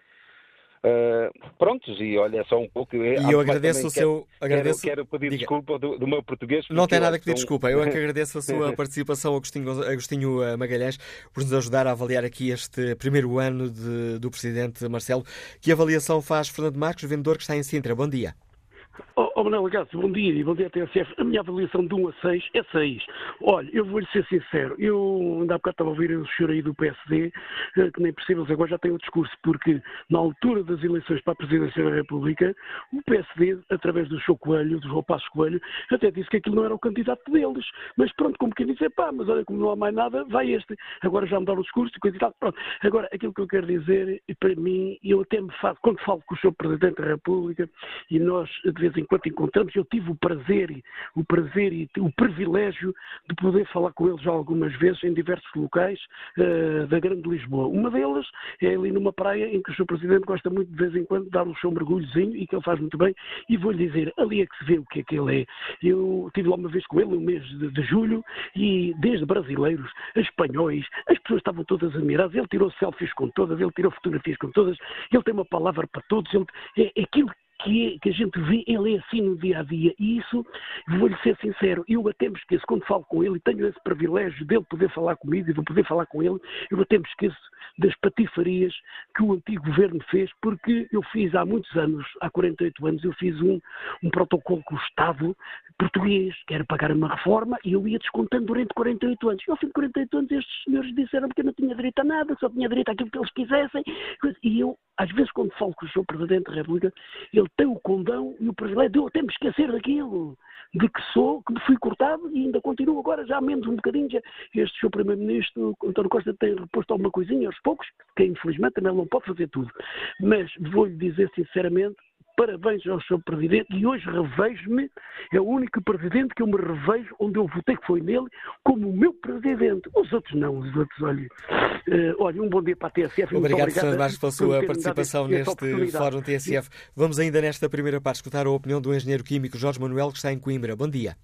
Uh, prontos, e olha, só um pouco. E eu agradeço o seu. Quero, agradeço... quero pedir Diga. desculpa do, do, meu português. Não tem nada que pedir desculpa. Eu é que [LAUGHS] agradeço a sua participação, Agostinho, Agostinho eh, Magalhães, por nos ajudar a avaliar aqui este primeiro ano de, do Presidente Marcelo. Que avaliação faz Fernando Marcos, vendedor que está em Sintra? Bom dia. Oh, oh Manuel bom dia e bom dia à TSF. A minha avaliação de 1 a 6 é 6. Olha, eu vou-lhe ser sincero, eu ainda há bocado estava a ouvir o senhor aí do PSD, eh, que nem percebo, agora já tem o discurso, porque na altura das eleições para a presidência da República, o PSD, através do Show Coelho, do João Passos Coelho, até disse que aquilo não era o candidato deles. Mas pronto, como quem disse, pá, mas olha, como não há mais nada, vai este. Agora já mudaram o discurso e coisa e tal. Pronto. Agora, aquilo que eu quero dizer, para mim, eu até me faço, quando falo com o senhor Presidente da República, e nós, de vez em quando, encontramos, eu tive o prazer, o prazer e o privilégio de poder falar com eles algumas vezes em diversos locais uh, da Grande Lisboa. Uma delas é ali numa praia em que o Sr. Presidente gosta muito de vez em quando de dar um seu mergulhozinho e que ele faz muito bem. E vou-lhe dizer, ali é que se vê o que é que ele é. Eu estive lá uma vez com ele no mês de, de julho e desde brasileiros, espanhóis, as pessoas estavam todas admiradas. Ele tirou selfies com todas, ele tirou fotografias com todas, ele tem uma palavra para todos, ele, é, é aquilo que, que, a gente vê, ele é assim no dia a dia. E isso, vou-lhe ser sincero, eu até me esqueço, quando falo com ele, e tenho esse privilégio dele poder falar comigo e de poder falar com ele, eu até me esqueço das patifarias que o antigo governo fez, porque eu fiz há muitos anos, há 48 anos, eu fiz um, um protocolo com o Estado português, que era pagar uma reforma, e eu ia descontando durante 48 anos. E ao fim de 48 anos estes senhores disseram que eu não tinha direito a nada, só tinha direito àquilo que eles quisessem. E eu, às vezes, quando falo com o Sr. Presidente da República, ele tem o condão e o privilégio de eu até me esquecer daquilo, de que sou, que me fui cortado e ainda continuo agora, já menos um bocadinho. Este Sr. Primeiro-Ministro, António Costa, tem reposto alguma coisinha aos poucos, que infelizmente também não pode fazer tudo. Mas vou-lhe dizer sinceramente, parabéns ao seu presidente e hoje revejo-me, é o único presidente que eu me revejo onde eu votei que foi nele, como o meu presidente. Os outros não, os outros, olha. Uh, olha, um bom dia para a TSF. Obrigado, Sr. Marcos, pela sua participação neste Fórum TSF. Vamos ainda nesta primeira parte escutar a opinião do engenheiro químico Jorge Manuel, que está em Coimbra. Bom dia.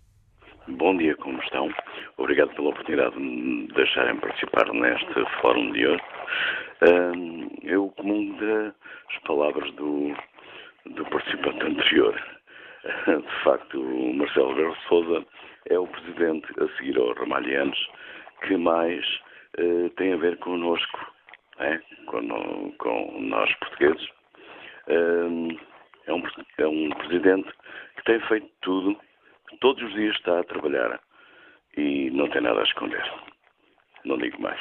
Bom dia, como estão? Obrigado pela oportunidade de me deixarem participar neste fórum de hoje. eu comungo das palavras do, do participante anterior. De facto, o Marcelo Rebelo Souza é o presidente, a seguir ao Ramalhianos, que mais uh, tem a ver connosco, é? com, com nós portugueses. Uh, é, um, é um presidente que tem feito tudo, todos os dias está a trabalhar e não tem nada a esconder. Não digo mais.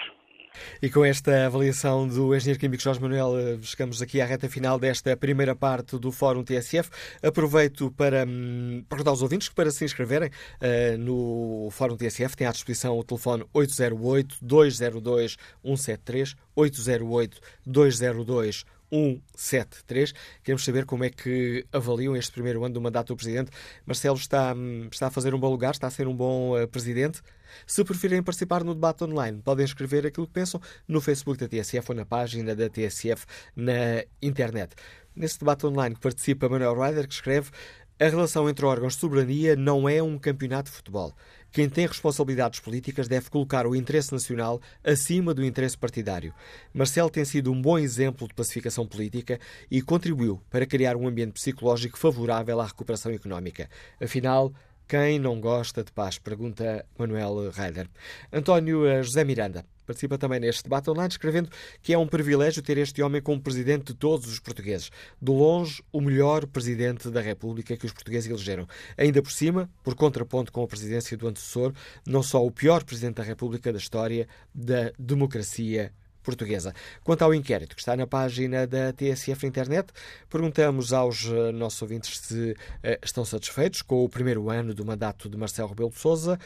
E com esta avaliação do engenheiro químico Jorge Manuel, eh, chegamos aqui à reta final desta primeira parte do Fórum TSF. Aproveito para hum, perguntar aos ouvintes que para se inscreverem uh, no Fórum TSF têm à disposição o telefone 808-202-173, 808-202 173. Queremos saber como é que avaliam este primeiro ano do mandato do Presidente. Marcelo está, hum, está a fazer um bom lugar, está a ser um bom uh, Presidente. Se preferirem participar no debate online, podem escrever aquilo que pensam no Facebook da TSF ou na página da TSF na internet. Nesse debate online participa Manuel Ryder, que escreve a relação entre órgãos de soberania não é um campeonato de futebol. Quem tem responsabilidades políticas deve colocar o interesse nacional acima do interesse partidário. Marcelo tem sido um bom exemplo de pacificação política e contribuiu para criar um ambiente psicológico favorável à recuperação económica. Afinal, quem não gosta de paz? Pergunta Manuel Reider. António eh, José Miranda participa também neste debate online, escrevendo que é um privilégio ter este homem como presidente de todos os portugueses. De longe, o melhor presidente da República que os portugueses elegeram. Ainda por cima, por contraponto com a presidência do antecessor, não só o pior presidente da República da história da democracia portuguesa. Quanto ao inquérito que está na página da TSF internet, perguntamos aos eh, nossos ouvintes se uh, estão satisfeitos com o primeiro ano do mandato de Marcelo Rebelo de Sousa.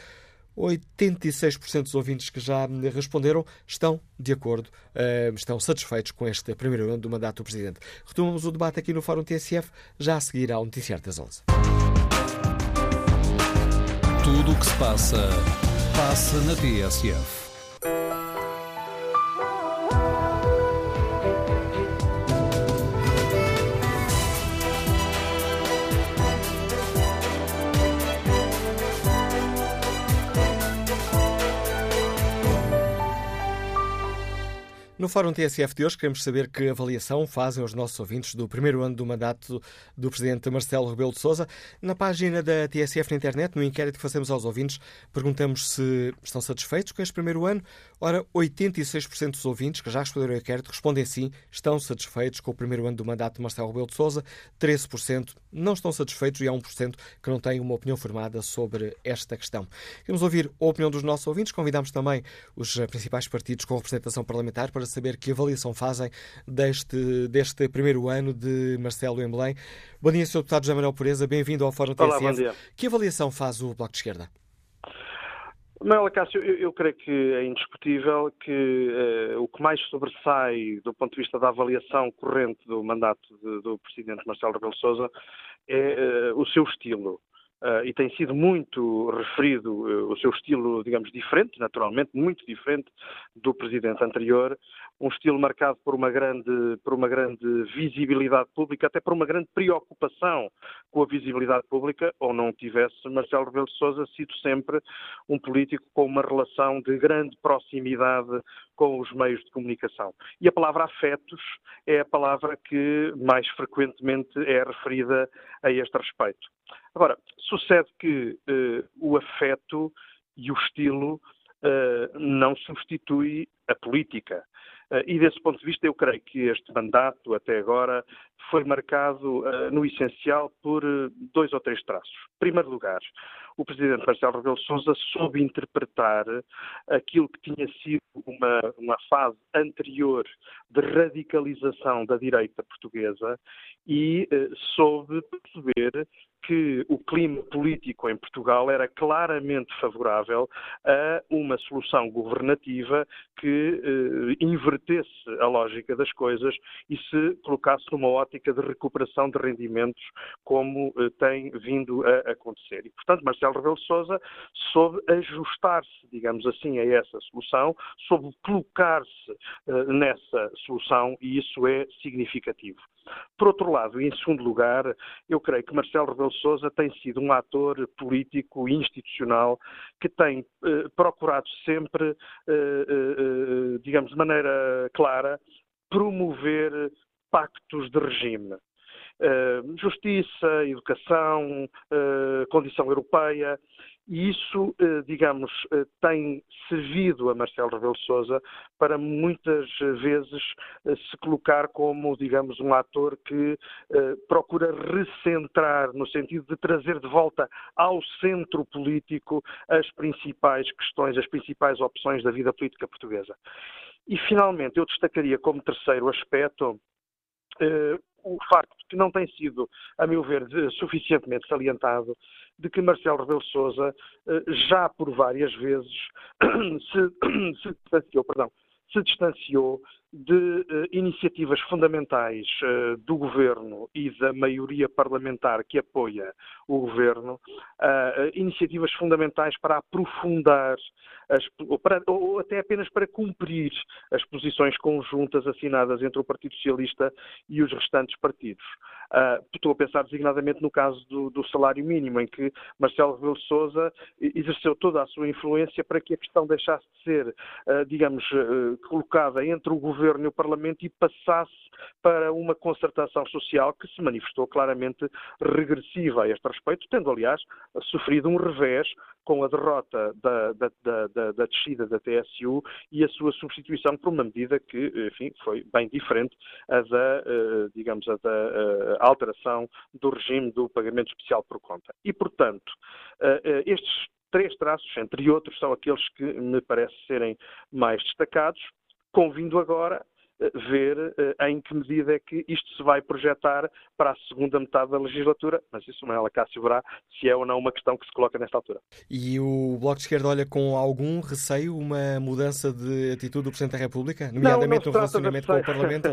86% dos ouvintes que já responderam estão de acordo, uh, estão satisfeitos com este primeiro ano do mandato do Presidente. Retomamos o debate aqui no Fórum TSF, já a seguir ao Noticiário das 11. Tudo o que se passa, passa na TSF. Fórum TSF de hoje, queremos saber que avaliação fazem os nossos ouvintes do primeiro ano do mandato do Presidente Marcelo Rebelo de Sousa. Na página da TSF na internet, no inquérito que fazemos aos ouvintes, perguntamos se estão satisfeitos com este primeiro ano. Ora, 86% dos ouvintes que já responderam ao inquérito respondem sim, estão satisfeitos com o primeiro ano do mandato de Marcelo Rebelo de Sousa. 13% não estão satisfeitos e há 1% que não têm uma opinião formada sobre esta questão. Queremos ouvir a opinião dos nossos ouvintes. Convidamos também os principais partidos com representação parlamentar para saber que avaliação fazem deste, deste primeiro ano de Marcelo em Belém. Bom dia, Sr. Deputado José Manuel Pureza, bem-vindo ao Fórum Olá, TSF. Que avaliação faz o Bloco de Esquerda? Manuel Cássio, eu, eu, creio que é indiscutível que uh, o que mais sobressai do ponto de vista da avaliação corrente do mandato de, do Presidente Marcelo Rebelo Sousa é uh, o seu estilo. Uh, e tem sido muito referido uh, o seu estilo, digamos, diferente, naturalmente, muito diferente do presidente anterior, um estilo marcado por uma grande, por uma grande visibilidade pública, até por uma grande preocupação com a visibilidade pública, ou não tivesse Marcelo Rebelo de Sousa sido sempre um político com uma relação de grande proximidade com os meios de comunicação. E a palavra afetos é a palavra que mais frequentemente é referida a este respeito. Agora, sucede que uh, o afeto e o estilo uh, não substitui a política. Uh, e desse ponto de vista, eu creio que este mandato, até agora, foi marcado, no essencial, por dois ou três traços. Em primeiro lugar, o Presidente Marcelo Rebelo Sousa soube interpretar aquilo que tinha sido uma, uma fase anterior de radicalização da direita portuguesa e soube perceber que o clima político em Portugal era claramente favorável a uma solução governativa que eh, invertesse a lógica das coisas e se colocasse numa ótica de recuperação de rendimentos, como eh, tem vindo a acontecer. E, portanto, Marcelo Rebelo de Sousa soube ajustar-se, digamos assim, a essa solução, soube colocar-se eh, nessa solução e isso é significativo. Por outro lado, e em segundo lugar, eu creio que Marcelo Rebelo Sousa tem sido um ator político e institucional que tem eh, procurado sempre, eh, eh, eh digamos, de maneira clara, promover pactos de regime. Uh, justiça, educação, condição europeia, e isso, eh, digamos, eh, tem servido a Marcelo Rebelo Sousa para muitas vezes eh, se colocar como, digamos, um ator que procura recentrar, no sentido de trazer de volta ao centro político as principais questões, as principais opções da vida política portuguesa. E, finalmente, eu destacaria como terceiro aspecto o facto que não tem sido, a meu ver, suficientemente salientado, de que Marcelo Rebelo Sousa eh, já por várias vezes [CLEARS THROAT] se, [CLEARS THROAT] se distanciou, perdão, se distanciou de uh, iniciativas fundamentais uh, do governo e da maioria parlamentar que apoia o governo, uh, iniciativas fundamentais para aprofundar as, ou, para, ou, até apenas para cumprir as posições conjuntas assinadas entre o Partido Socialista e os restantes partidos. estou a pensar designadamente no caso do, do, salário mínimo, em que Marcelo Rebelo Sousa exerceu toda a sua influência para que a questão deixasse de ser, digamos, colocada entre o governo Governo e o Parlamento e passasse para uma concertação social que se manifestou claramente regressiva a este respeito, tendo, aliás, sofrido um revés com a derrota da, da, da, da, descida da TSU e a sua substituição por uma medida que, enfim, foi bem diferente a da, eh, digamos, a da eh, alteração do regime do pagamento especial por conta. E, portanto, eh, estes três traços, entre outros, são aqueles que me parece serem mais destacados convindo agora eh, ver eh, em que medida é que isto se vai projetar para a segunda metade da legislatura, mas isso Manuela Cássio verá se é ou não uma questão que se coloca nesta altura. E o Bloco de Esquerda olha com algum receio uma mudança de atitude do Presidente da República, nomeadamente no relacionamento com o Parlamento?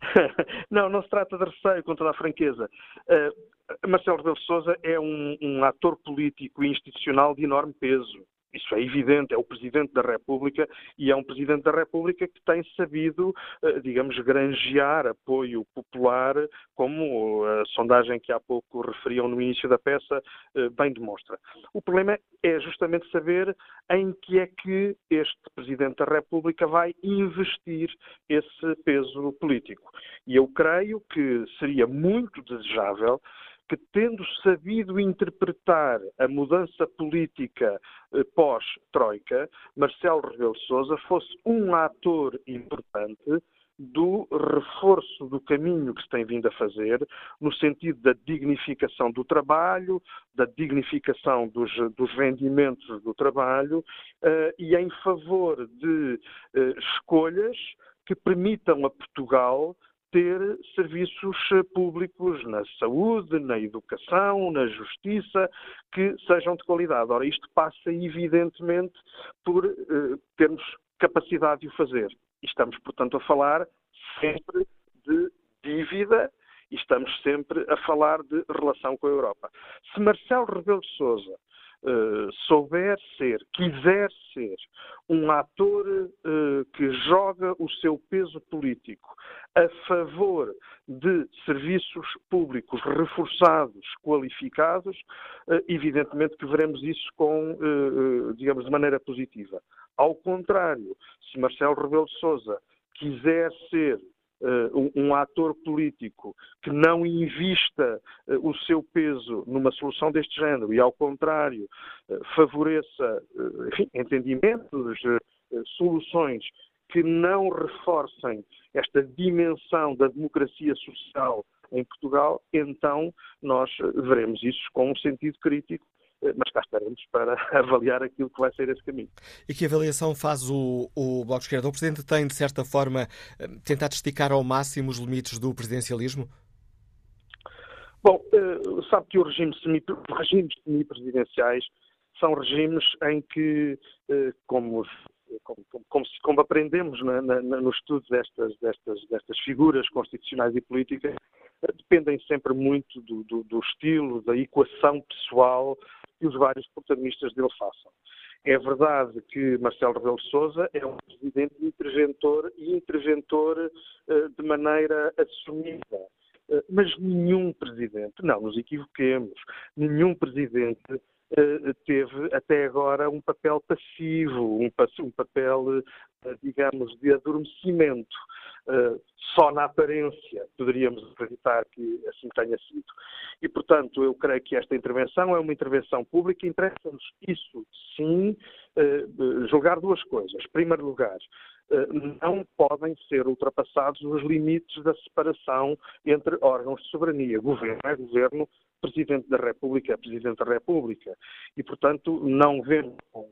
[LAUGHS] não, não se trata de receio, com toda a franqueza. Uh, Marcelo Rebelo de Sousa é um, um ator político e institucional de enorme peso isso é evidente, é o Presidente da República e é um Presidente da República que tem sabido, eh, digamos, granjear apoio popular, como a sondagem que há pouco referiam no início da peça eh, bem demonstra. O problema é justamente saber em que é que este Presidente da República vai investir esse peso político. E eu creio que seria muito desejável que, tendo sabido interpretar a mudança política eh, pós-Troika, Marcelo Rebelo de Sousa fosse um ator importante do reforço do caminho que se tem vindo a fazer, no sentido da dignificação do trabalho, da dignificação dos, dos rendimentos do trabalho uh, e em favor de uh, escolhas que permitam a Portugal ter serviços eh, públicos na saúde, na educação, na justiça, que sejam de qualidade. Ora, isto passa evidentemente por uh, termos capacidade de o fazer. Estamos, portanto, a falar sempre de dívida e estamos sempre a falar de relação com a Europa. Se Marcelo Rebelo de Sousa uh, souber ser, quiser ser, um ator uh, que joga o seu peso político a favor de serviços públicos reforçados, qualificados, uh, evidentemente que veremos isso com, digamos, de maneira positiva. Ao contrário, se Marcelo Rebelo de Sousa quiser ser um, um, ator político que não invista uh, o seu peso numa solução deste género e, ao contrário, uh, favoreça enfim, entendimentos, soluções que não reforcem esta dimensão da democracia social em Portugal, então nós veremos isso com um sentido crítico eh, mas cá estaremos para [LAUGHS] avaliar aquilo que vai ser esse caminho. E que avaliação faz o, o Bloco de Esquerda? O Presidente tem, de certa forma, eh, tentado esticar ao máximo os limites do presidencialismo? Bom, uh, sabe que regime semi, os regimes semipresidenciais são regimes em que, como, como, como, como, aprendemos na, na, no estudo destas, destas, destas figuras constitucionais e políticas, dependem sempre muito do, do, do estilo, da equação pessoal que os vários protagonistas dele façam. É verdade que Marcelo Rebelo Sousa é um presidente interventor e interventor uh, de maneira assumida. Uh, mas nenhum presidente, não nos equivoquemos, nenhum presidente teve até agora um papel passivo, um, papel, digamos, de adormecimento. Só na aparência poderíamos acreditar que assim tenha sido. E, portanto, eu creio que esta intervenção é uma intervenção pública. Interessa-nos isso, sim, julgar duas coisas. Em primeiro lugar, não podem ser ultrapassados os limites da separação entre órgãos de soberania. Governo é governo, Presidente da República é Presidente da República. E, portanto, não vemos com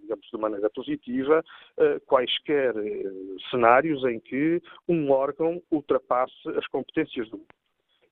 digamos, de maneira positiva, eh, quaisquer eh, cenários em que um órgão ultrapasse as competências do outro.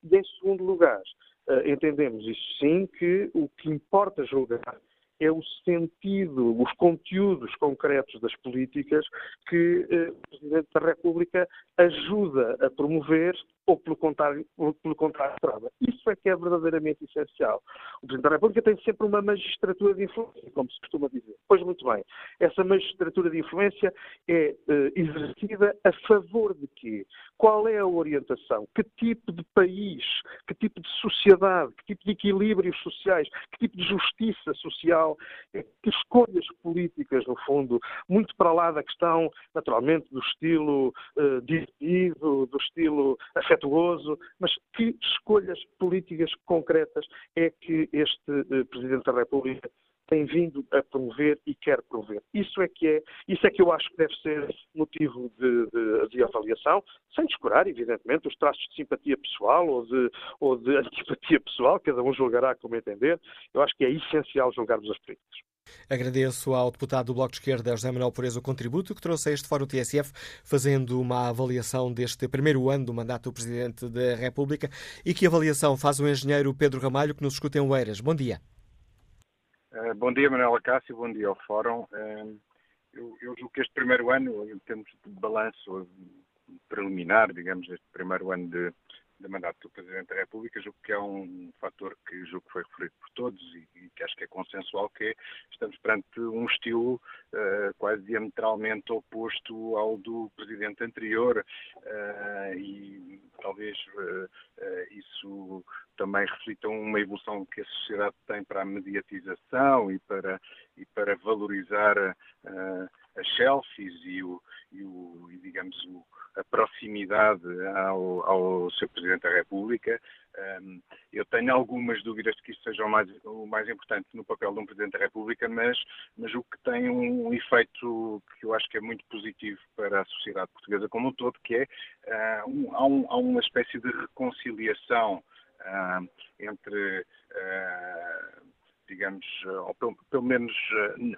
E, em segundo lugar, eh, entendemos isso sim que o que importa julgar é o sentido, os conteúdos concretos das políticas que eh, o Presidente da República ajuda a promover ou, pelo contrário, ou, pelo contrário, trava. Isso é que é verdadeiramente essencial. O Presidente da República tem sempre uma magistratura de influência, como se costuma dizer. Pois muito bem, essa magistratura de influência é eh, exercida a favor de quê? Qual é a orientação? Que tipo de país, que tipo de sociedade, que tipo de equilíbrios sociais, que tipo de justiça social, eh, que escolhas políticas, no fundo, muito para lá da questão, naturalmente, do estilo uh, do estilo afetuoso, mas que escolhas políticas concretas é que este uh, Presidente da República tem vindo a promover e quer promover. Isso é que é, isso é que eu acho que deve ser motivo de, de, de avaliação, sem descurar, evidentemente, os traços de simpatia pessoal ou de, ou de [LAUGHS] antipatia pessoal, cada um julgará como entender. Eu acho que é essencial julgarmos as políticas. Agradeço ao deputado do Bloco de Esquerda, José Manuel Pureza, o contributo que trouxe a este Fórum TSF, fazendo uma avaliação deste primeiro ano do mandato do Presidente da República. E que avaliação faz o engenheiro Pedro Ramalho, que nos escuta em Oeiras? Bom dia. Uh, bom dia, Manuela Cássio, bom dia ao Fórum. Uh, eu, eu julgo que este primeiro ano, em termos de balanço preliminar, digamos, este primeiro ano de, de mandato do Presidente da República, julgo que é um fator que julgo que foi referido por todos e, e que acho que é consensual, que é, estamos perante um estilo uh, quase diametralmente oposto ao do Presidente anterior uh, e talvez uh, isso também reflita uma evolução que a sociedade tem para a mediatização e para, e para valorizar as selfies e, o, e, o, e digamos, o, a proximidade ao, ao Sr. Presidente da República. Um, eu tenho algumas dúvidas de que isso seja o mais, o mais importante no papel de um Presidente da República, mas, mas o que tem um efeito que eu acho que é muito positivo para a sociedade portuguesa como um todo, que é uh, um, há, um, há, uma espécie de reconciliação uh, entre uh, digamos, ou pelo, pelo menos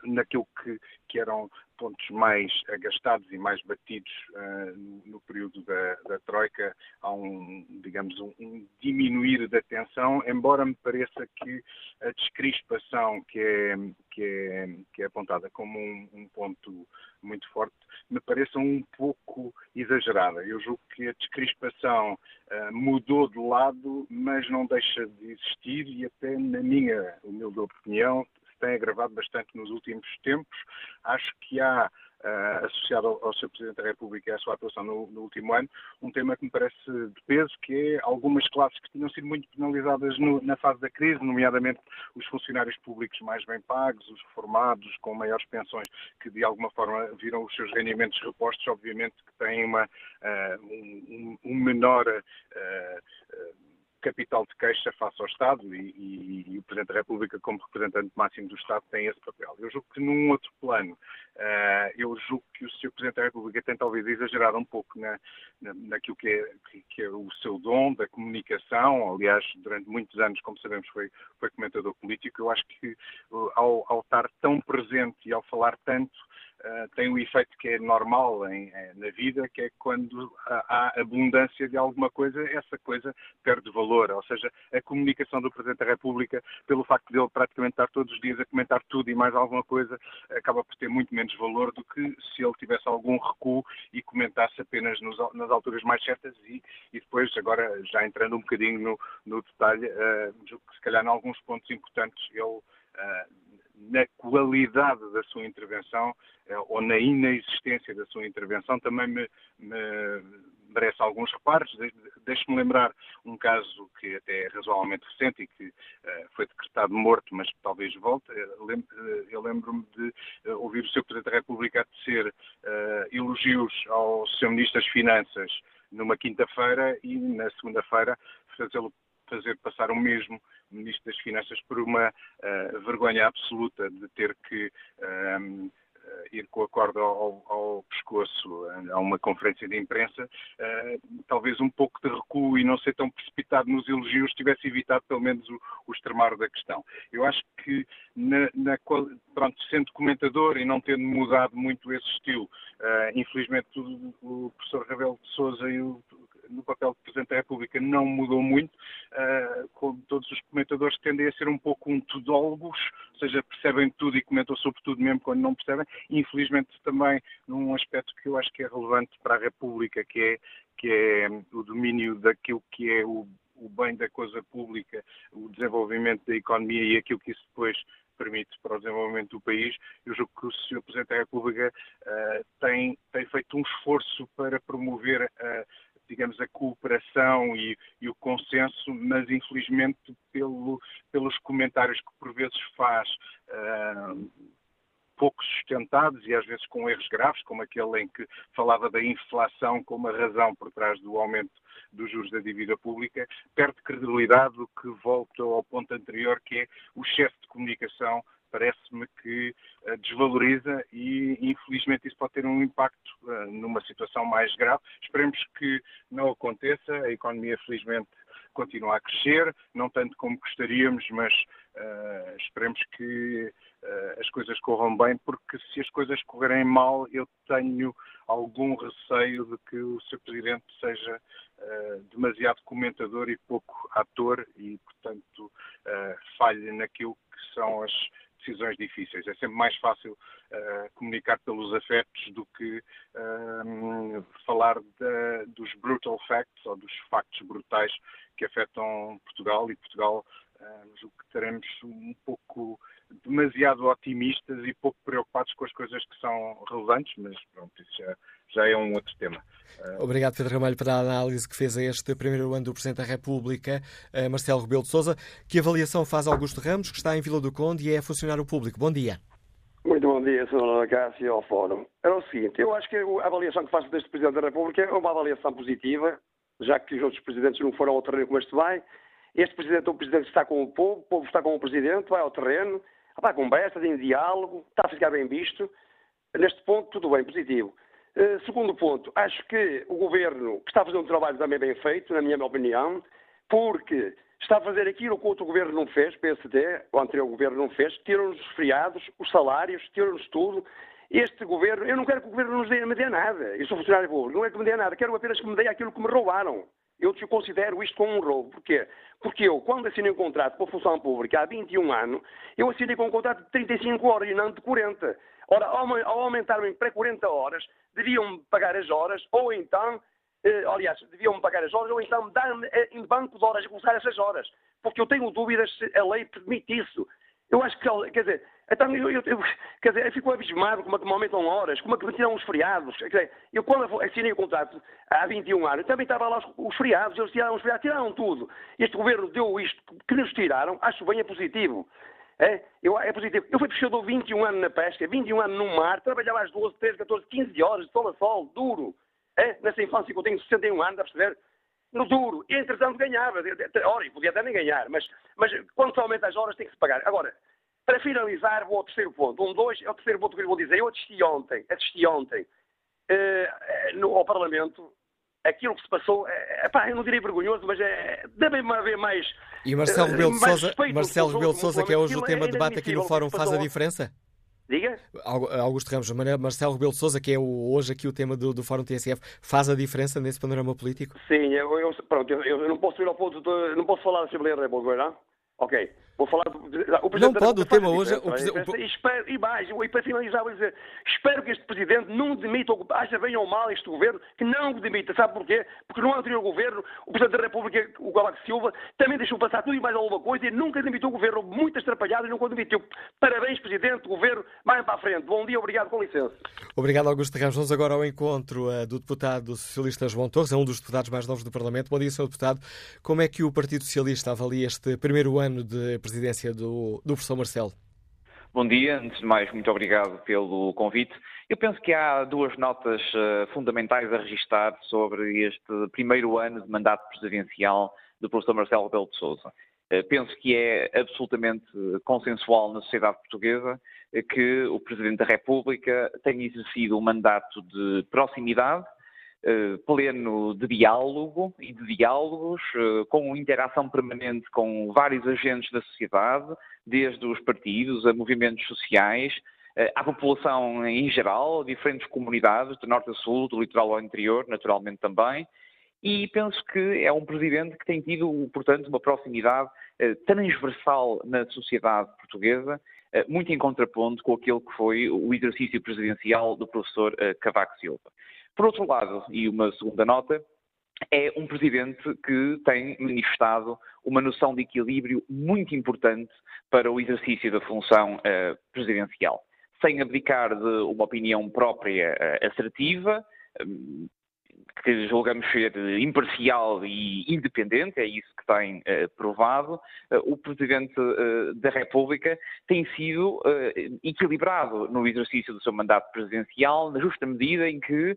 naquilo que, que eram pontos mais agastados e mais batidos uh, no, período da, da, Troika, há um, digamos, um, um, diminuir da tensão, embora me pareça que a descrispação que é, que é, que é apontada como um, um ponto muito forte, me pareça um pouco exagerada. Eu julgo que a descrispação uh, mudou de lado, mas não deixa de existir e até, na minha humilde opinião, tem agravado bastante nos últimos tempos. Acho que há, uh, associado ao, ao Sr. Presidente da República e à sua atuação no, no, último ano, um tema que me parece de peso, que é algumas classes que tinham sido muito penalizadas no, na fase da crise, nomeadamente os funcionários públicos mais bem pagos, os reformados com maiores pensões, que de alguma forma viram os seus rendimentos repostos, obviamente que têm uma, uh, um, um, menor. Uh, capital de queixa face ao Estado e, e, e, o Presidente da República, como representante máximo do Estado, tem esse papel. Eu julgo que num outro plano, uh, eu julgo que o Sr. Presidente da República tem talvez exagerado um pouco na, na, naquilo que é, que, que é, o seu dom da comunicação. Aliás, durante muitos anos, como sabemos, foi, foi comentador político. Eu acho que uh, ao, ao estar tão presente e ao falar tanto, Uh, tem um efeito que é normal em, eh, na vida, que é quando há abundância de alguma coisa, essa coisa perde valor. Ou seja, a comunicação do Presidente da República, pelo facto de ele praticamente estar todos os dias a comentar tudo e mais alguma coisa, acaba por ter muito menos valor do que se ele tivesse algum recuo e comentasse apenas nos, nas alturas mais certas e, e, depois, agora já entrando um bocadinho no, no detalhe, uh, se calhar em alguns pontos importantes ele uh, na qualidade da sua intervenção eh, ou na inexistência da sua intervenção também me, me, merece alguns reparos. Deixe-me lembrar um caso que até é razoavelmente recente e que uh, foi decretado morto, mas talvez volte. Eu lembro-me de ouvir o Sr. Presidente da República tecer uh, elogios ao Sr. Ministro das Finanças numa quinta-feira e na segunda-feira fazê-lo fazer passar o mesmo Ministro das Finanças por uma uh, vergonha absoluta de ter que uh, ir com a corda ao, ao, pescoço a uma conferência de imprensa, uh, talvez um pouco de recuo e não ser tão precipitado nos elogios tivesse evitado pelo menos o, o extremar da questão. Eu acho que, na, na, pronto, sendo comentador e não tendo mudado muito esse estilo, uh, infelizmente o, o professor Rebelo de Sousa e o no papel de Presidente da República não mudou muito, uh, todos os comentadores tendem a ser um pouco um tudólogos, ou seja, percebem tudo e comentam sobre tudo mesmo quando não percebem. Infelizmente também num aspecto que eu acho que é relevante para a República, que é, que é o domínio daquilo que é o o bem da coisa pública, o desenvolvimento da economia e aquilo que isso depois permite para o desenvolvimento do país. Eu julgo que o Sr. Presidente da República uh, tem, tem feito um esforço para promover uh, digamos, a cooperação e, e, o consenso, mas infelizmente pelo, pelos comentários que por vezes faz uh, pouco sustentados e às vezes com erros graves, como aquele em que falava da inflação como a razão por trás do aumento dos juros da dívida pública, perde credibilidade, o que volta ao ponto anterior, que é o chefe de comunicação parece-me que uh, desvaloriza e, infelizmente, isso pode ter um impacto uh, numa situação mais grave. Esperemos que não aconteça. A economia, felizmente, continua a crescer, não tanto como gostaríamos, mas uh, esperemos que as coisas corram bem, porque se as coisas correrem mal, eu tenho algum receio de que o Sr. Presidente seja demasiado comentador e pouco ator e, portanto, falhe naquilo que são as decisões difíceis. É sempre mais fácil uh, comunicar pelos afetos do que uh, falar de, dos brutal facts ou dos factos brutais que afetam Portugal e Portugal uh, julgo que teremos um pouco demasiado otimistas e pouco preocupados com as coisas que são relevantes, mas pronto, isso já, já é um outro tema. Obrigado, Pedro Ramalho, pela análise que fez a este primeiro ano do Presidente da República, Marcelo Rebelo de Sousa. Que avaliação faz Augusto Ramos, que está em Vila do Conde e é funcionário público? Bom dia. Muito bom dia, Sr. Cássio e ao Fórum. É o seguinte, eu acho que a avaliação que faço deste Presidente da República é uma avaliação positiva, já que os outros Presidentes não foram ao terreno como este vai. Este Presidente é um Presidente que está com o povo, o povo está com o Presidente, vai ao terreno, Há conversa, tem diálogo, está a ficar bem visto. Neste ponto, tudo bem, positivo. Uh, segundo ponto, acho que o Governo está a fazer um trabalho também bem feito, na minha opinião, porque está a fazer aquilo que outro Governo não fez, PSD, o anterior Governo não fez, tirou-nos os feriados, os salários, tirou-nos tudo. Este Governo, eu não quero que o Governo nos dê, me dê nada, eu sou funcionário público, não é que me dê nada, quero apenas que me dê aquilo que me roubaram. Eu considero isto como um roubo. Porquê? Porque eu, quando assinei um contrato para a função pública há 21 anos, eu assinei com um contrato de 35 horas e não de 40. Ora, ao aumentarem para 40 horas, deviam pagar as horas, ou então, eh, aliás, deviam pagar as horas, ou então dar-me eh, em banco de horas a começar essas horas. Porque eu tenho dúvidas se a lei permite isso. Eu acho que, quer dizer, então, eu, eu, eu, quer dizer, eu fico abismado como é que me aumentam horas, como é que me tiram os feriados. Quer dizer, eu quando assinei o contrato há 21 anos, também estava lá os, os feriados, eles tiraram os feriados, tiraram tudo. Este governo deu isto que nos tiraram, acho bem, é positivo. É, eu, é positivo. Eu fui pescador 21 anos na pesca, 21 anos no mar, trabalhava às 12, 13, 14, 15 horas, de sol a sol, duro. É, nessa infância que eu tenho 61 anos, a perceber? No duro. E, entretanto, ganhava. Ora, podia até nem ganhar, mas, mas quando se aumenta as horas tem que se pagar. Agora, para finalizar, vou ao terceiro ponto. Um, dois, é o terceiro ponto que eu vou dizer. Eu assisti ontem, assisti ontem uh, no, ao Parlamento aquilo que se passou, é, pá, eu não direi vergonhoso, mas é, deve-me haver mais. E Marcelo Rebelo de Souza, Marcelo Rebelo de Souza, que é hoje o tema de debate aqui no Fórum, faz a diferença? Diga? Augusto Ramos, Marcelo Rebelo de Souza, que é hoje aqui o tema do, do Fórum TSF, faz a diferença nesse panorama político? Sim, eu, eu pronto, eu, eu, não posso ir ao ponto de, não posso falar da Assembleia da República, não? Ok. Vou falar o Não pode, o tema hoje... O presidente, e, espero, e mais, e para finalizar vou dizer, espero que este Presidente não demita, acha bem ou mal este Governo, que não o demita. Sabe porquê? Porque no anterior Governo, o Presidente da República, o Cavaco Silva, também deixou passar tudo e mais alguma coisa e nunca demitiu o Governo. Muitas atrapalhadas e nunca o demitiu. Parabéns, Presidente, Governo, mais para a frente. Bom dia, obrigado, com licença. Obrigado, Augusto Ramos. Vamos agora ao encontro uh, do deputado socialista João Torres, é um dos deputados mais novos do Parlamento. Bom dia, Sr. Deputado. Como é que o Partido Socialista avalia este primeiro ano de presidência do, do professor Marcelo? Bom dia, antes de mais, muito obrigado pelo convite. Eu penso que há duas notas uh, fundamentais a registrar sobre este primeiro ano de mandato presidencial do professor Marcelo Rebelo de Sousa. Uh, penso que é absolutamente consensual na sociedade portuguesa uh, que o Presidente da República tem exercido um mandato de proximidade, eh, pleno de diálogo e de diálogos, eh, com interação permanente com vários agentes da sociedade, desde os partidos a movimentos sociais, eh, à população em geral, diferentes comunidades, do norte a sul, do litoral ao interior, naturalmente também. E penso que é um presidente que tem tido, portanto, uma proximidade transversal na sociedade portuguesa, muito em contraponto com aquele que foi o exercício presidencial do professor Cavaco Silva. Por outro lado, e uma segunda nota, é um presidente que tem manifestado uma noção de equilíbrio muito importante para o exercício da função uh, presidencial, sem abdicar de uma opinião própria uh, assertiva, um, que julgamos ser imparcial e independente, é isso que tem uh, provado, uh, o Presidente uh, da República tem sido equilibrado no exercício do seu mandato presidencial, na justa medida em que,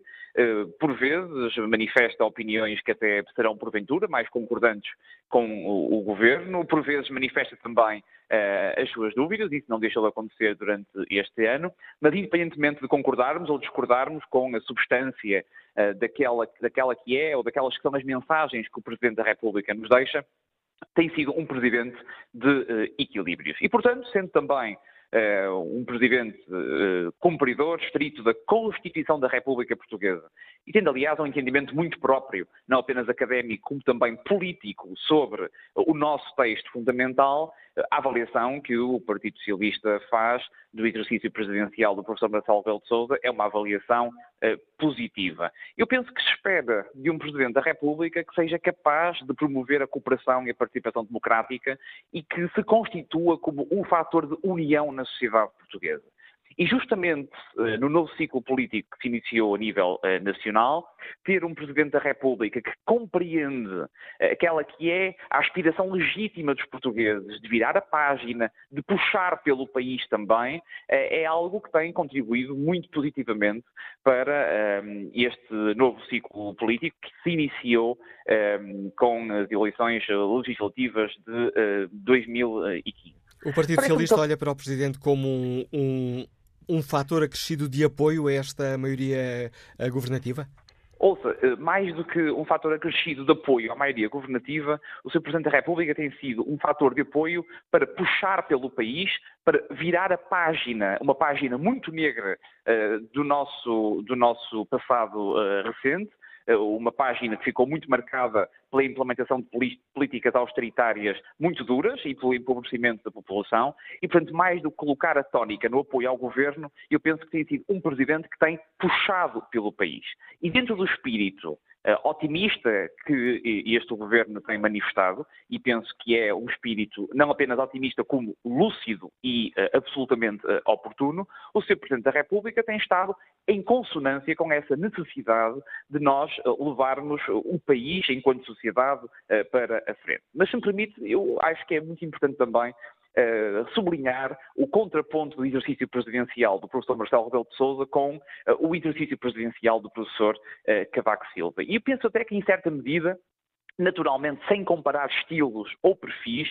por vezes, manifesta opiniões que até serão, porventura, mais concordantes com o, o Governo, por vezes manifesta também as suas dúvidas, isso não deixou de acontecer durante este ano, mas independentemente de concordarmos ou discordarmos com a substância uh, daquela, daquela que é ou daquelas que são as mensagens que o Presidente da República nos deixa, tem sido um presidente de uh, equilíbrios. E, portanto, sendo também uh, um presidente uh, cumpridor, estrito da Constituição da República Portuguesa, e tendo, aliás, um entendimento muito próprio, não apenas académico, como também político, sobre o nosso texto fundamental, a avaliação que o Partido Socialista faz do exercício presidencial do professor Marcelo Rebelo de Sousa é uma avaliação uh, positiva. Eu penso que se espera de um Presidente da República que seja capaz de promover a cooperação e a participação democrática e que se constitua como um fator de união na sociedade portuguesa. E justamente eh, no novo ciclo político que se iniciou a nível eh, nacional, ter um Presidente da República que compreende eh, aquela que é a aspiração legítima dos portugueses de virar a página, de puxar pelo país também, é algo que tem contribuído muito positivamente para este novo ciclo político que se iniciou com as eleições legislativas de 2015. O Partido Socialista olha para o Presidente como um, um um fator acrescido de apoio a esta maioria eh, governativa? Ouça, eh, mais do que um fator acrescido de apoio à maioria governativa, o Sr. Presidente da República tem sido um fator de apoio para puxar pelo país, para virar a página, uma página muito negra uh, do, nosso, do nosso passado uh, recente, uma página que ficou muito marcada pela implementação de políticas austeritárias muito duras e pelo empobrecimento da população, e, portanto, mais do que colocar a tónica no apoio ao governo, eu penso que tem sido um presidente que tem puxado pelo país. E dentro do espírito uh, otimista que este governo tem manifestado, e penso que é um espírito não apenas otimista, como lúcido e uh, absolutamente uh, oportuno, o Sr. Presidente da República tem estado em consonância com essa necessidade de nós levarmos o país, enquanto sociedade, para a frente. Mas, se me permite, eu acho que é muito importante também Uh, sublinhar o contraponto do exercício presidencial do professor Marcelo Rebelo de Sousa com uh, o exercício presidencial do professor uh, Cavaco Silva. E eu penso até que, em certa medida, naturalmente, sem comparar estilos ou perfis,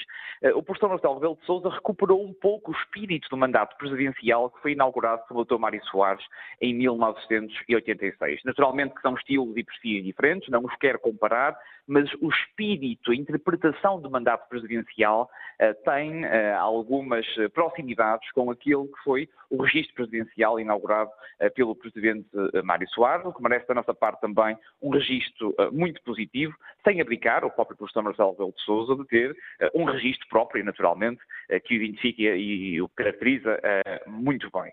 o professor Marcelo Rebelo de Sousa recuperou um pouco o espírito do mandato presidencial que foi inaugurado pelo Dr. Mário Soares em 1986. Naturalmente que são estilos e perfis diferentes, não os quero comparar, mas o espírito, a interpretação do mandato presidencial uh, tem uh, algumas proximidades com aquilo que foi o registro presidencial inaugurado pelo presidente Mário Soares, que merece da nossa parte também um registro muito positivo, sem abdicar, o próprio professor Marcelo Rebelo de Sousa, de ter um registro próprio, naturalmente, que o identifica e o caracteriza muito bem.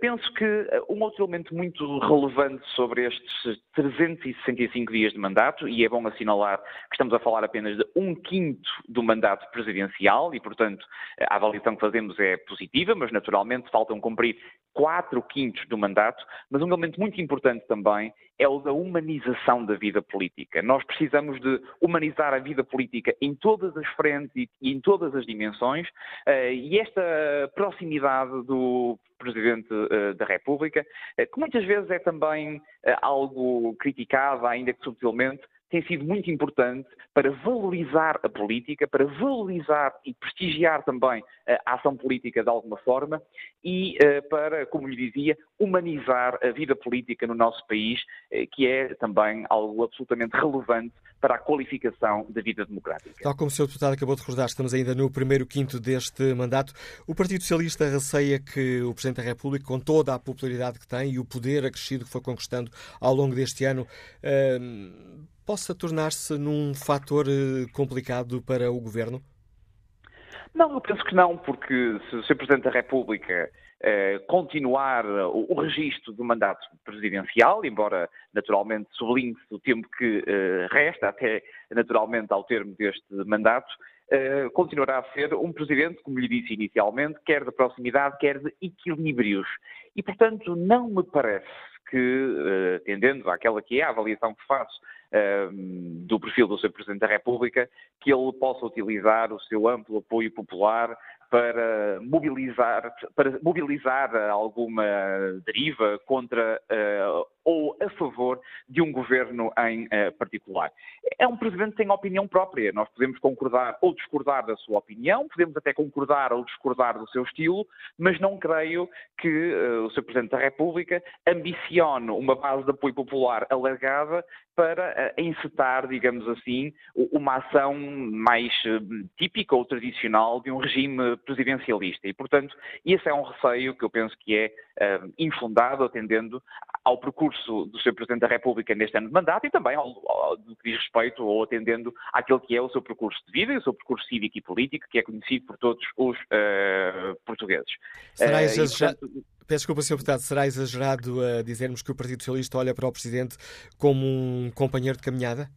Penso que um outro elemento muito relevante sobre estes 365 dias de mandato, e é bom assinalar que estamos a falar apenas de um quinto do mandato presidencial, e, portanto, a avaliação que fazemos é positiva, mas naturalmente faltam cumprir quatro quintos do mandato, mas um elemento muito importante também é o da humanização da vida política. Nós precisamos de humanizar a vida política em todas as frentes e em todas as dimensões, eh, e esta proximidade do Presidente eh, da República, eh, que muitas vezes é também algo criticado, ainda que subtilmente, tem sido muito importante para valorizar a política, para valorizar e prestigiar também a ação política de alguma forma e uh, para, como lhe dizia, humanizar a vida política no nosso país, uh, que é também algo absolutamente relevante para a qualificação da vida democrática. Tal como o Sr. Deputado acabou de recordar, estamos ainda no primeiro quinto deste mandato. O Partido Socialista receia que o Presidente da República, com toda a popularidade que tem e o poder acrescido que foi conquistando ao longo deste ano, uh, possa tornar-se num fator eh, complicado para o governo? Não, eu penso que não, porque se o Sr. Presidente da República eh, continuar o, o registro do mandato presidencial, embora naturalmente sublinhe-se o tempo que eh, resta, até naturalmente ao termo deste mandato, eh, continuará a ser um presidente, como lhe disse inicialmente, quer de proximidade, quer de equilíbrios. E, portanto, não me parece que, uh, tendendo àquela que é a avaliação que faço do perfil do Sr. Presidente da República, que ele possa utilizar o seu amplo apoio popular para mobilizar, para mobilizar alguma deriva contra uh, ou a favor de um governo em uh, particular. É um presidente que tem opinião própria. Nós podemos concordar ou discordar da sua opinião, podemos até concordar ou discordar do seu estilo, mas não creio que uh, o Sr. Presidente da República ambicione uma base de apoio popular alargada para uh, encetar, digamos assim, uma ação mais típica ou tradicional de um regime presidencialista. E, portanto, esse é um receio que eu penso que é infundado, atendendo ao percurso do Sr. Presidente da República neste ano de mandato e também ao, ao, do que diz respeito ou atendendo àquele que é o seu percurso de vida e o seu percurso cívico e político, que é conhecido por todos os uh, portugueses. Será uh, exagerado... Portanto... Peço desculpa, Sr. Deputado, será exagerado uh, dizermos que o Partido Socialista olha para o Presidente como um companheiro de caminhada?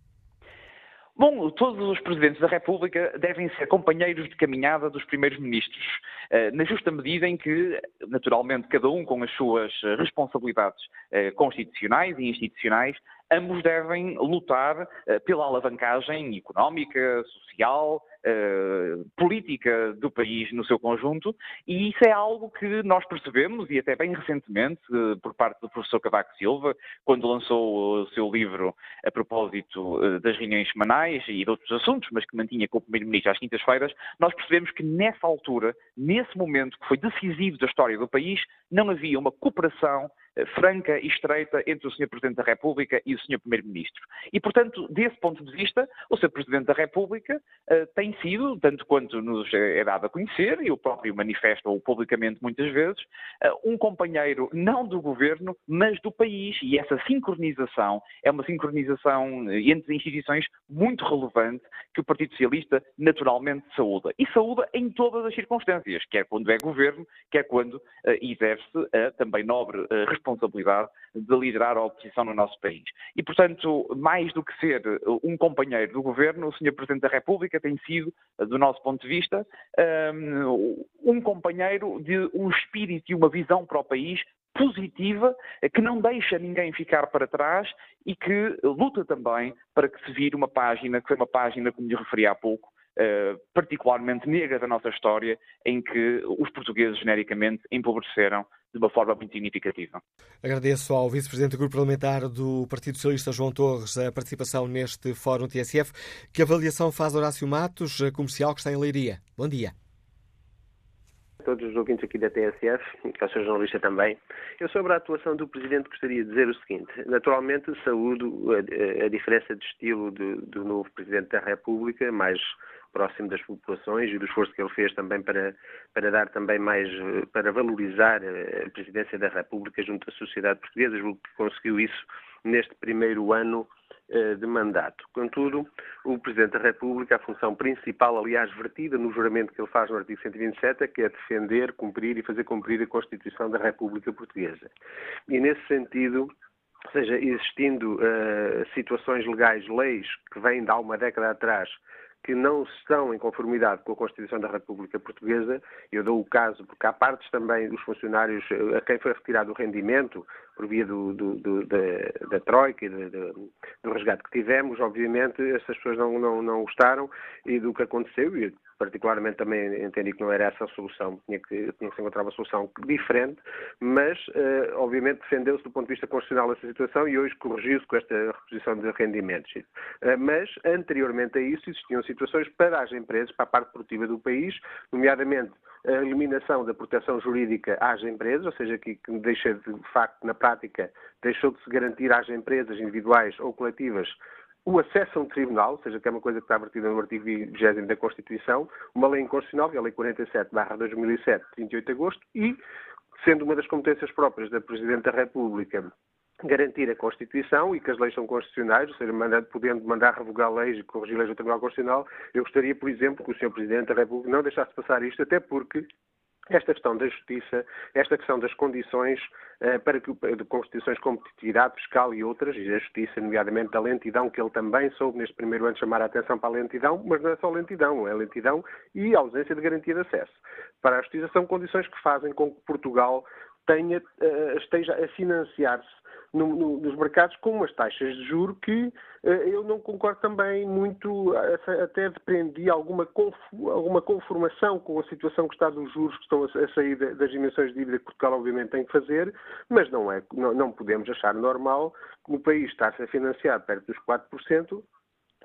Bom, todos os presidentes da República devem ser companheiros de caminhada dos primeiros ministros, eh, na justa medida em que, naturalmente, cada um com as suas responsabilidades eh, constitucionais e institucionais, ambos devem lutar eh, pela alavancagem económica, social, Uh, política do país no seu conjunto, e isso é algo que nós percebemos, e até bem recentemente, uh, por parte do professor Cavaco Silva, quando lançou o seu livro a propósito uh, das reuniões semanais e de outros assuntos, mas que mantinha com o Primeiro-Ministro às quintas-feiras, nós percebemos que nessa altura, nesse momento que foi decisivo da história do país, não havia uma cooperação eh, franca e estreita entre o Sr. Presidente da República e o Sr. Primeiro-Ministro. E, portanto, desse ponto de vista, o Sr. Presidente da República uh, tem sido, tanto quanto nos é dado a conhecer, e o próprio manifesta-o publicamente muitas vezes, uh, um companheiro não do governo, mas do país. E essa sincronização é uma sincronização entre instituições muito relevante que o Partido Socialista naturalmente saúda. E saúda em todas as circunstâncias, quer quando é governo, quer quando uh, exerce a também nobre responsabilidade responsabilidade de liderar a oposição no nosso país. E, portanto, mais do que ser um companheiro do governo, o Sr. Presidente da República tem sido, do nosso ponto de vista, um companheiro de um espírito e uma visão para o país positiva, que não deixa ninguém ficar para trás e que luta também para que se vire uma página, que foi uma página, como lhe referi há pouco, Uh, particularmente negra da nossa história, em que os portugueses genericamente empobreceram de uma forma muito significativa. Agradeço ao Vice-Presidente do Grupo Parlamentar do Partido Socialista, João Torres, a participação neste Fórum TSF. Que avaliação faz Horácio Matos, comercial que está em Leiria? Bom dia. A todos os ouvintes aqui da TSF, que ao seu jornalista também. Eu sobre a atuação do Presidente gostaria de dizer o seguinte. Naturalmente saúdo a, a diferença de estilo do, do novo Presidente da República, mais próximo das populações e do esforço que ele fez também para, para dar também mais, para valorizar a presidência da República junto à sociedade portuguesa, julgo que conseguiu isso neste primeiro ano eh, de mandato. Contudo, o Presidente da República, a função principal, aliás, vertida no juramento que ele faz no artigo 127, é que é defender, cumprir e fazer cumprir a Constituição da República Portuguesa. E, nesse sentido, ou seja, existindo uh, situações legais, leis que vêm de há uma década atrás, que não estão em conformidade com a Constituição da República Portuguesa. Eu dou o caso, porque há partes também dos funcionários eh, a quem foi retirado o rendimento por via do, do, do, da, da, Troika e do, resgate que tivemos. Obviamente, essas pessoas não, não, não gostaram e do que aconteceu. E particularmente também entendi que não era essa a solução, tinha que, tinha que se encontrar uma solução diferente, mas uh, obviamente defendeu-se do ponto de vista constitucional essa situação e hoje corrigiu-se com esta reposição de rendimentos. Uh, mas anteriormente a isso existiam situações para as empresas, para a parte produtiva do país, nomeadamente a eliminação da proteção jurídica às empresas, ou seja, que, que deixa de, de facto na prática deixou de se garantir às empresas individuais ou coletivas o acesso a um tribunal, ou seja, que é uma coisa que está vertida no artigo 20 da Constituição, uma lei inconstitucional, que é a Lei 47-2007, 28 de agosto, e, sendo uma das competências próprias da Presidente da República, garantir a Constituição e que as leis são constitucionais, ou seja, mandando, podendo mandar revogar leis e corrigir leis do Tribunal Constitucional, eu gostaria, por exemplo, que o Sr. Presidente da República não deixasse passar isto, até porque esta questão da justiça, esta questão das condições eh, para que, de constituições de competitividade fiscal e outras, e a justiça, nomeadamente da lentidão, que ele também soube neste primeiro ano chamar a atenção para a lentidão, mas não é só lentidão, é lentidão e ausência de garantia de acesso. Para a justiça são condições que fazem com que Portugal tenha, eh, esteja a financiar-se no, no, nos mercados com umas taxas de juro que uh, eu não concordo também muito, até deprendi alguma, alguma conformação com a situação que está dos juros que estão a, sair das dimensões de dívida que Portugal obviamente tem que fazer, mas não, é, não, não podemos achar normal que no país está-se a financiar perto dos 4%,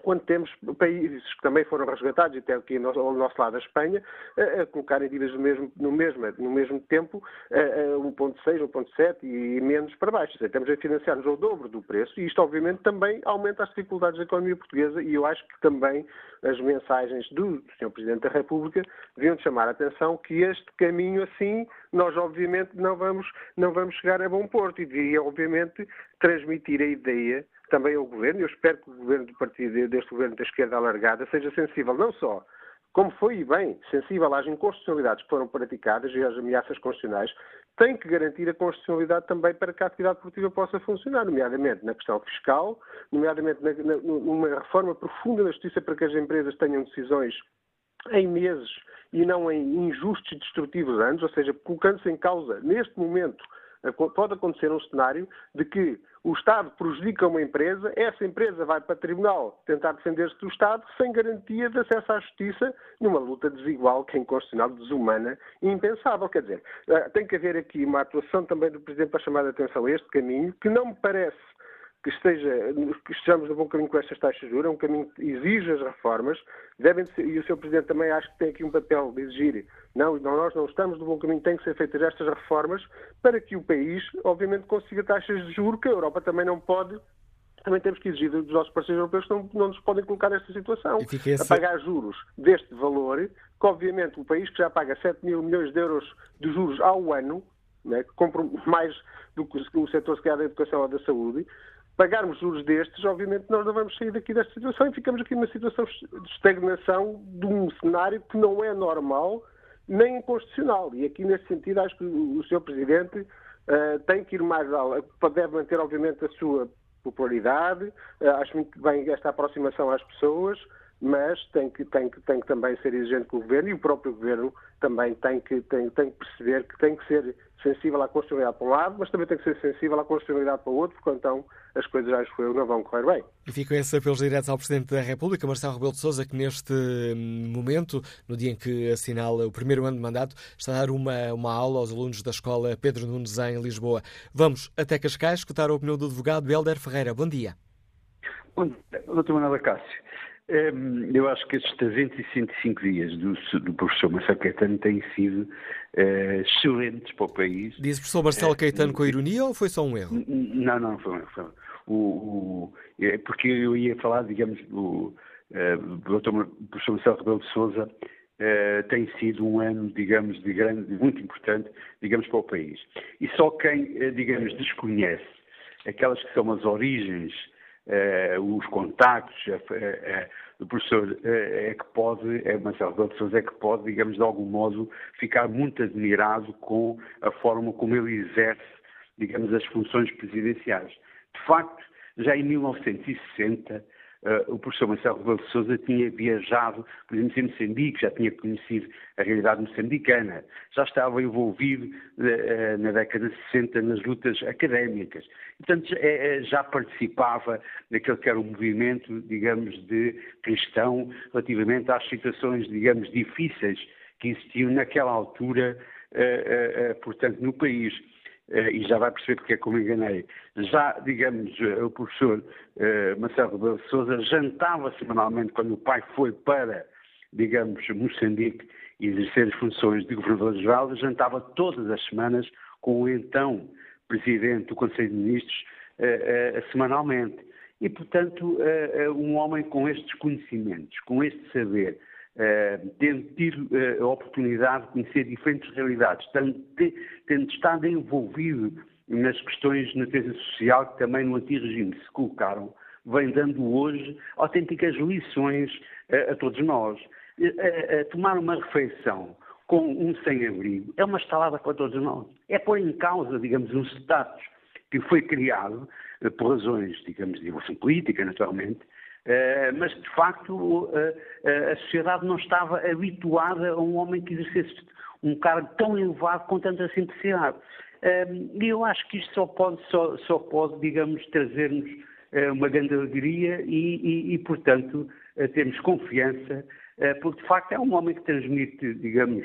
quando temos países que também foram resgatados, até aqui ao nosso lado a Espanha, a, colocarem dívidas no mesmo, no mesmo, no mesmo tempo a, a 1.6, 1.7 e menos para baixo. Seja, estamos a financiar-nos ao dobro do preço e isto obviamente também aumenta as dificuldades da economia portuguesa e eu acho que também as mensagens do Sr. Presidente da República deviam chamar a atenção que este caminho assim nós obviamente não vamos, não vamos chegar a bom porto e devia obviamente transmitir a ideia também ao Governo, eu espero que o Governo do partido, deste Governo da esquerda alargada, seja sensível não só, como foi e bem, sensível às inconstitucionalidades que foram praticadas e às ameaças constitucionais, tem que garantir a constitucionalidade também para que a atividade produtiva possa funcionar, nomeadamente na questão fiscal, nomeadamente na, na, numa reforma profunda da justiça para que as empresas tenham decisões em meses e não em injustos e destrutivos anos, ou seja, colocando-se em causa, neste momento, pode acontecer um cenário de que o Estado prejudica uma empresa, essa empresa vai para o tribunal tentar defender-se do Estado sem garantia de acesso à justiça numa luta desigual, que é inconstitucional, desumana e impensável. Quer dizer, eh, tem que haver aqui uma atuação também do Presidente para chamar a atenção a este caminho, que não me parece que, esteja, que estejamos no bom caminho com estas taxas de juros, é um caminho que exige as reformas, devem ser, e o Sr. Presidente também acho que tem aqui um papel de exigir, não, nós não estamos no bom caminho, têm que ser feitas estas reformas para que o país, obviamente, consiga taxas de juros que a Europa também não pode também temos que exigir dos nossos parceiros europeus que não, não nos podem colocar nesta situação. Esse... A pagar juros deste valor, que obviamente o país que já paga 7 mil milhões de euros de juros ao ano, né, que compra mais do que o setor se da educação ou da saúde, pagarmos juros destes, obviamente nós não vamos sair daqui desta situação e ficamos aqui numa situação de estagnação de um cenário que não é normal nem inconstitucional. E aqui, nesse sentido, acho que o Sr. Presidente uh, tem que ir mais além, deve manter, obviamente, a sua popularidade, uh, acho muito bem esta aproximação às pessoas, mas tem que, tem, que, tem que também ser exigente com o Governo e o próprio Governo também tem que, tem, tem que perceber que tem que ser sensível à constitucionalidade para um lado, mas também tem que ser sensível à constitucionalidade para o outro, porque então as coisas, acho eu, não vão correr bem. E ficam esses apelos diretos ao Presidente da República, Marcelo Rebelo de Sousa, que neste hum, momento, no dia em que assinala o primeiro ano de mandato, está a dar uma, uma aula aos alunos da Escola Pedro Nunes em Lisboa. Vamos até Cascais escutar a opinião do advogado Helder Ferreira. Bom dia. Bom dia, doutor Manuel Cássio. Hum, eu acho que estes 365 dias do, do professor Marcelo Caetano têm sido uh, excelentes para o país. Diz o professor Marcelo eh, Caetano com ironia ou foi só um erro? Não, não, foi um erro. O, o, é porque eu ia falar, digamos, do, o Dr. professor Marcelo Rebelo de Sousa tem sido um ano, digamos, de grande, muito importante, digamos, para o país. E só quem, digamos, desconhece aquelas que são as origens, os contactos, o professor é que pode, é Marcelo Rebelo de Sousa, é que pode, digamos, de algum modo, ficar muito admirado com a forma como ele exerce, digamos, as funções presidenciais. De facto, já em 1960, uh, o professor Marcelo Rebelo de Sousa tinha viajado, por exemplo, em Moçambique, já tinha conhecido a realidade moçambicana, já estava envolvido uh, na década de 60 nas lutas académicas. Portanto, já participava naquele que era o movimento, digamos, de cristão relativamente às situações, digamos, difíceis que existiam naquela altura, portanto, no país. Eh, e já vai perceber porque é que eu me enganei. Já, digamos, eh, o professor uh, Marcelo Rebelo de Sousa jantava semanalmente quando o pai foi para, digamos, Moçambique exercer as funções de governador-geral, jantava todas as semanas com o então presidente do Conselho de Ministros semanalmente. E, portanto, um homem com estes conhecimentos, com este saber, eh, tendo tido eh, a oportunidade de conhecer diferentes realidades, tendo, estado envolvido nas questões na defesa social que também no antigo regime se colocaram, vem dando hoje autênticas lições uh, a todos nós. Uh, tomar uma refeição com um sem-abrigo é uma estalada para todos nós. É pôr em causa, digamos, um status que foi criado por razões, digamos, de evolução política, naturalmente, mas, de facto, uh, uh, a sociedade não estava habituada a um homem que exercesse um cargo tão elevado com tanta simplicidade. E eu acho que isto só pode, só, só pode digamos, trazer-nos uma grande alegria e, e, e portanto, termos confiança porque de facto é um homem que transmite, digamos,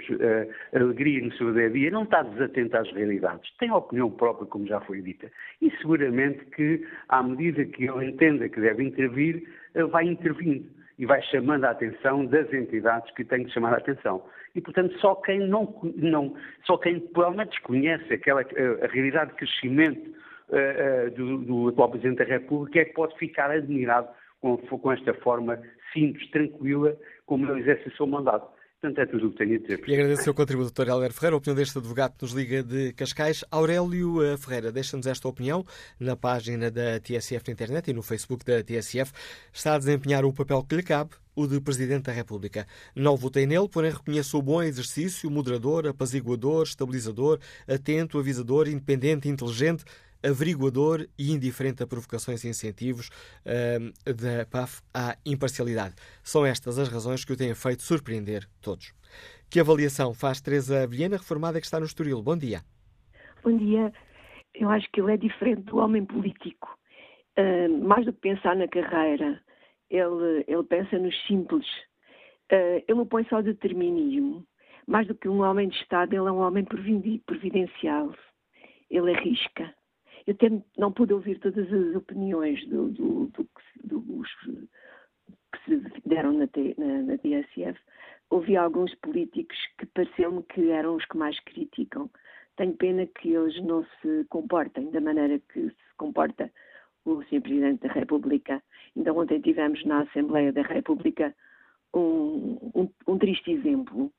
alegria no seu dia a dia, não está desatento às realidades, tem opinião própria, como já foi dita, e seguramente que, à medida que ele entenda que deve intervir, vai intervindo e vai chamando a atenção das entidades que têm que chamar a atenção. E, portanto, só quem não, não só quem provavelmente desconhece aquela, a, a realidade de crescimento uh, uh, do, do, atual Presidente da República é que pode ficar admirado com, com esta forma simples, tranquila, como ele exerce o seu mandato. Portanto, é tudo o que tenho a dizer. E agradeço ao seu contributo, Dr. Helder Ferreira, a opinião deste advogado que nos liga de Cascais. Aurélio eh, Ferreira, deixa-nos esta opinião na página da TSF na internet e no Facebook da TSF. Está a desempenhar o papel que lhe cabe, o de Presidente da República. Não votei nele, porém reconheço o bom exercício, moderador, apaziguador, estabilizador, atento, avisador, independente, inteligente, averiguador e indiferente a provocações e incentivos uh, da PAF à imparcialidade. São estas as razões que o têm feito surpreender todos. Que avaliação faz Teresa Vilhena, reformada que está no Estoril? Bom dia. Bom dia. Eu acho que ele é diferente do homem político. Uh, mais do que pensar na carreira, ele, ele pensa nos simples. Uh, ele não põe só determinismo. Mais do que um homem de Estado, ele é um homem providencial. Ele arrisca. Até não pude ouvir todas as opiniões do, do, do, dos que se deram na, na, na DSF. Ouvi alguns políticos que pareceu-me que eram os que mais criticam. Tenho pena que eles não se comportem da maneira que se comporta o Sr. Presidente da República. Ainda ontem tivemos na Assembleia da República um, um, um triste exemplo,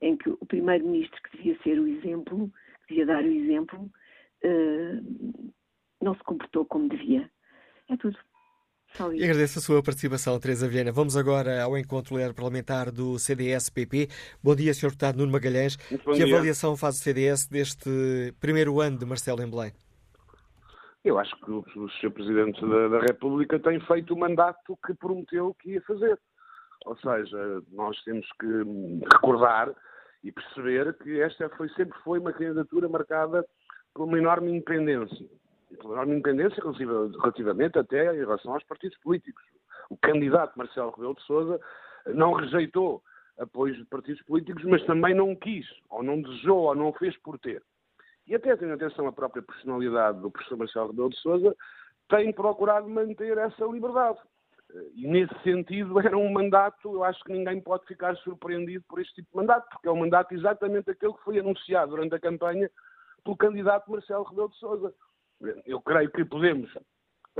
em que o Primeiro-Ministro, que devia ser o exemplo, devia dar o exemplo, uh, não se comportou como devia. É tudo. E agradeço a sua participação, Teresa Viana. Vamos agora ao encontro parlamentar do CDS-PP. Bom dia, Sr. Deputado Nuno Magalhães. que dia. avaliação faz o CDS deste primeiro ano de Marcelo em Belém? Eu acho que o, o Sr. Presidente da, da, República tem feito o mandato que prometeu que ia fazer. Ou seja, nós temos que recordar e perceber que esta foi, sempre foi uma candidatura marcada por uma enorme independência enorme independência relativamente até em relação aos partidos políticos. O candidato Marcelo Rebelo de Sousa não rejeitou apoios de partidos políticos, mas também não quis, ou não desejou, ou não fez por ter. E até tendo atenção à própria personalidade do professor Marcelo Rebelo de Sousa, tem procurado manter essa liberdade. E nesse sentido era um mandato, eu acho que ninguém pode ficar surpreendido por este tipo de mandato, porque é um mandato exatamente aquele que foi anunciado durante a campanha pelo candidato Marcelo Rebelo de Sousa eu creio que podemos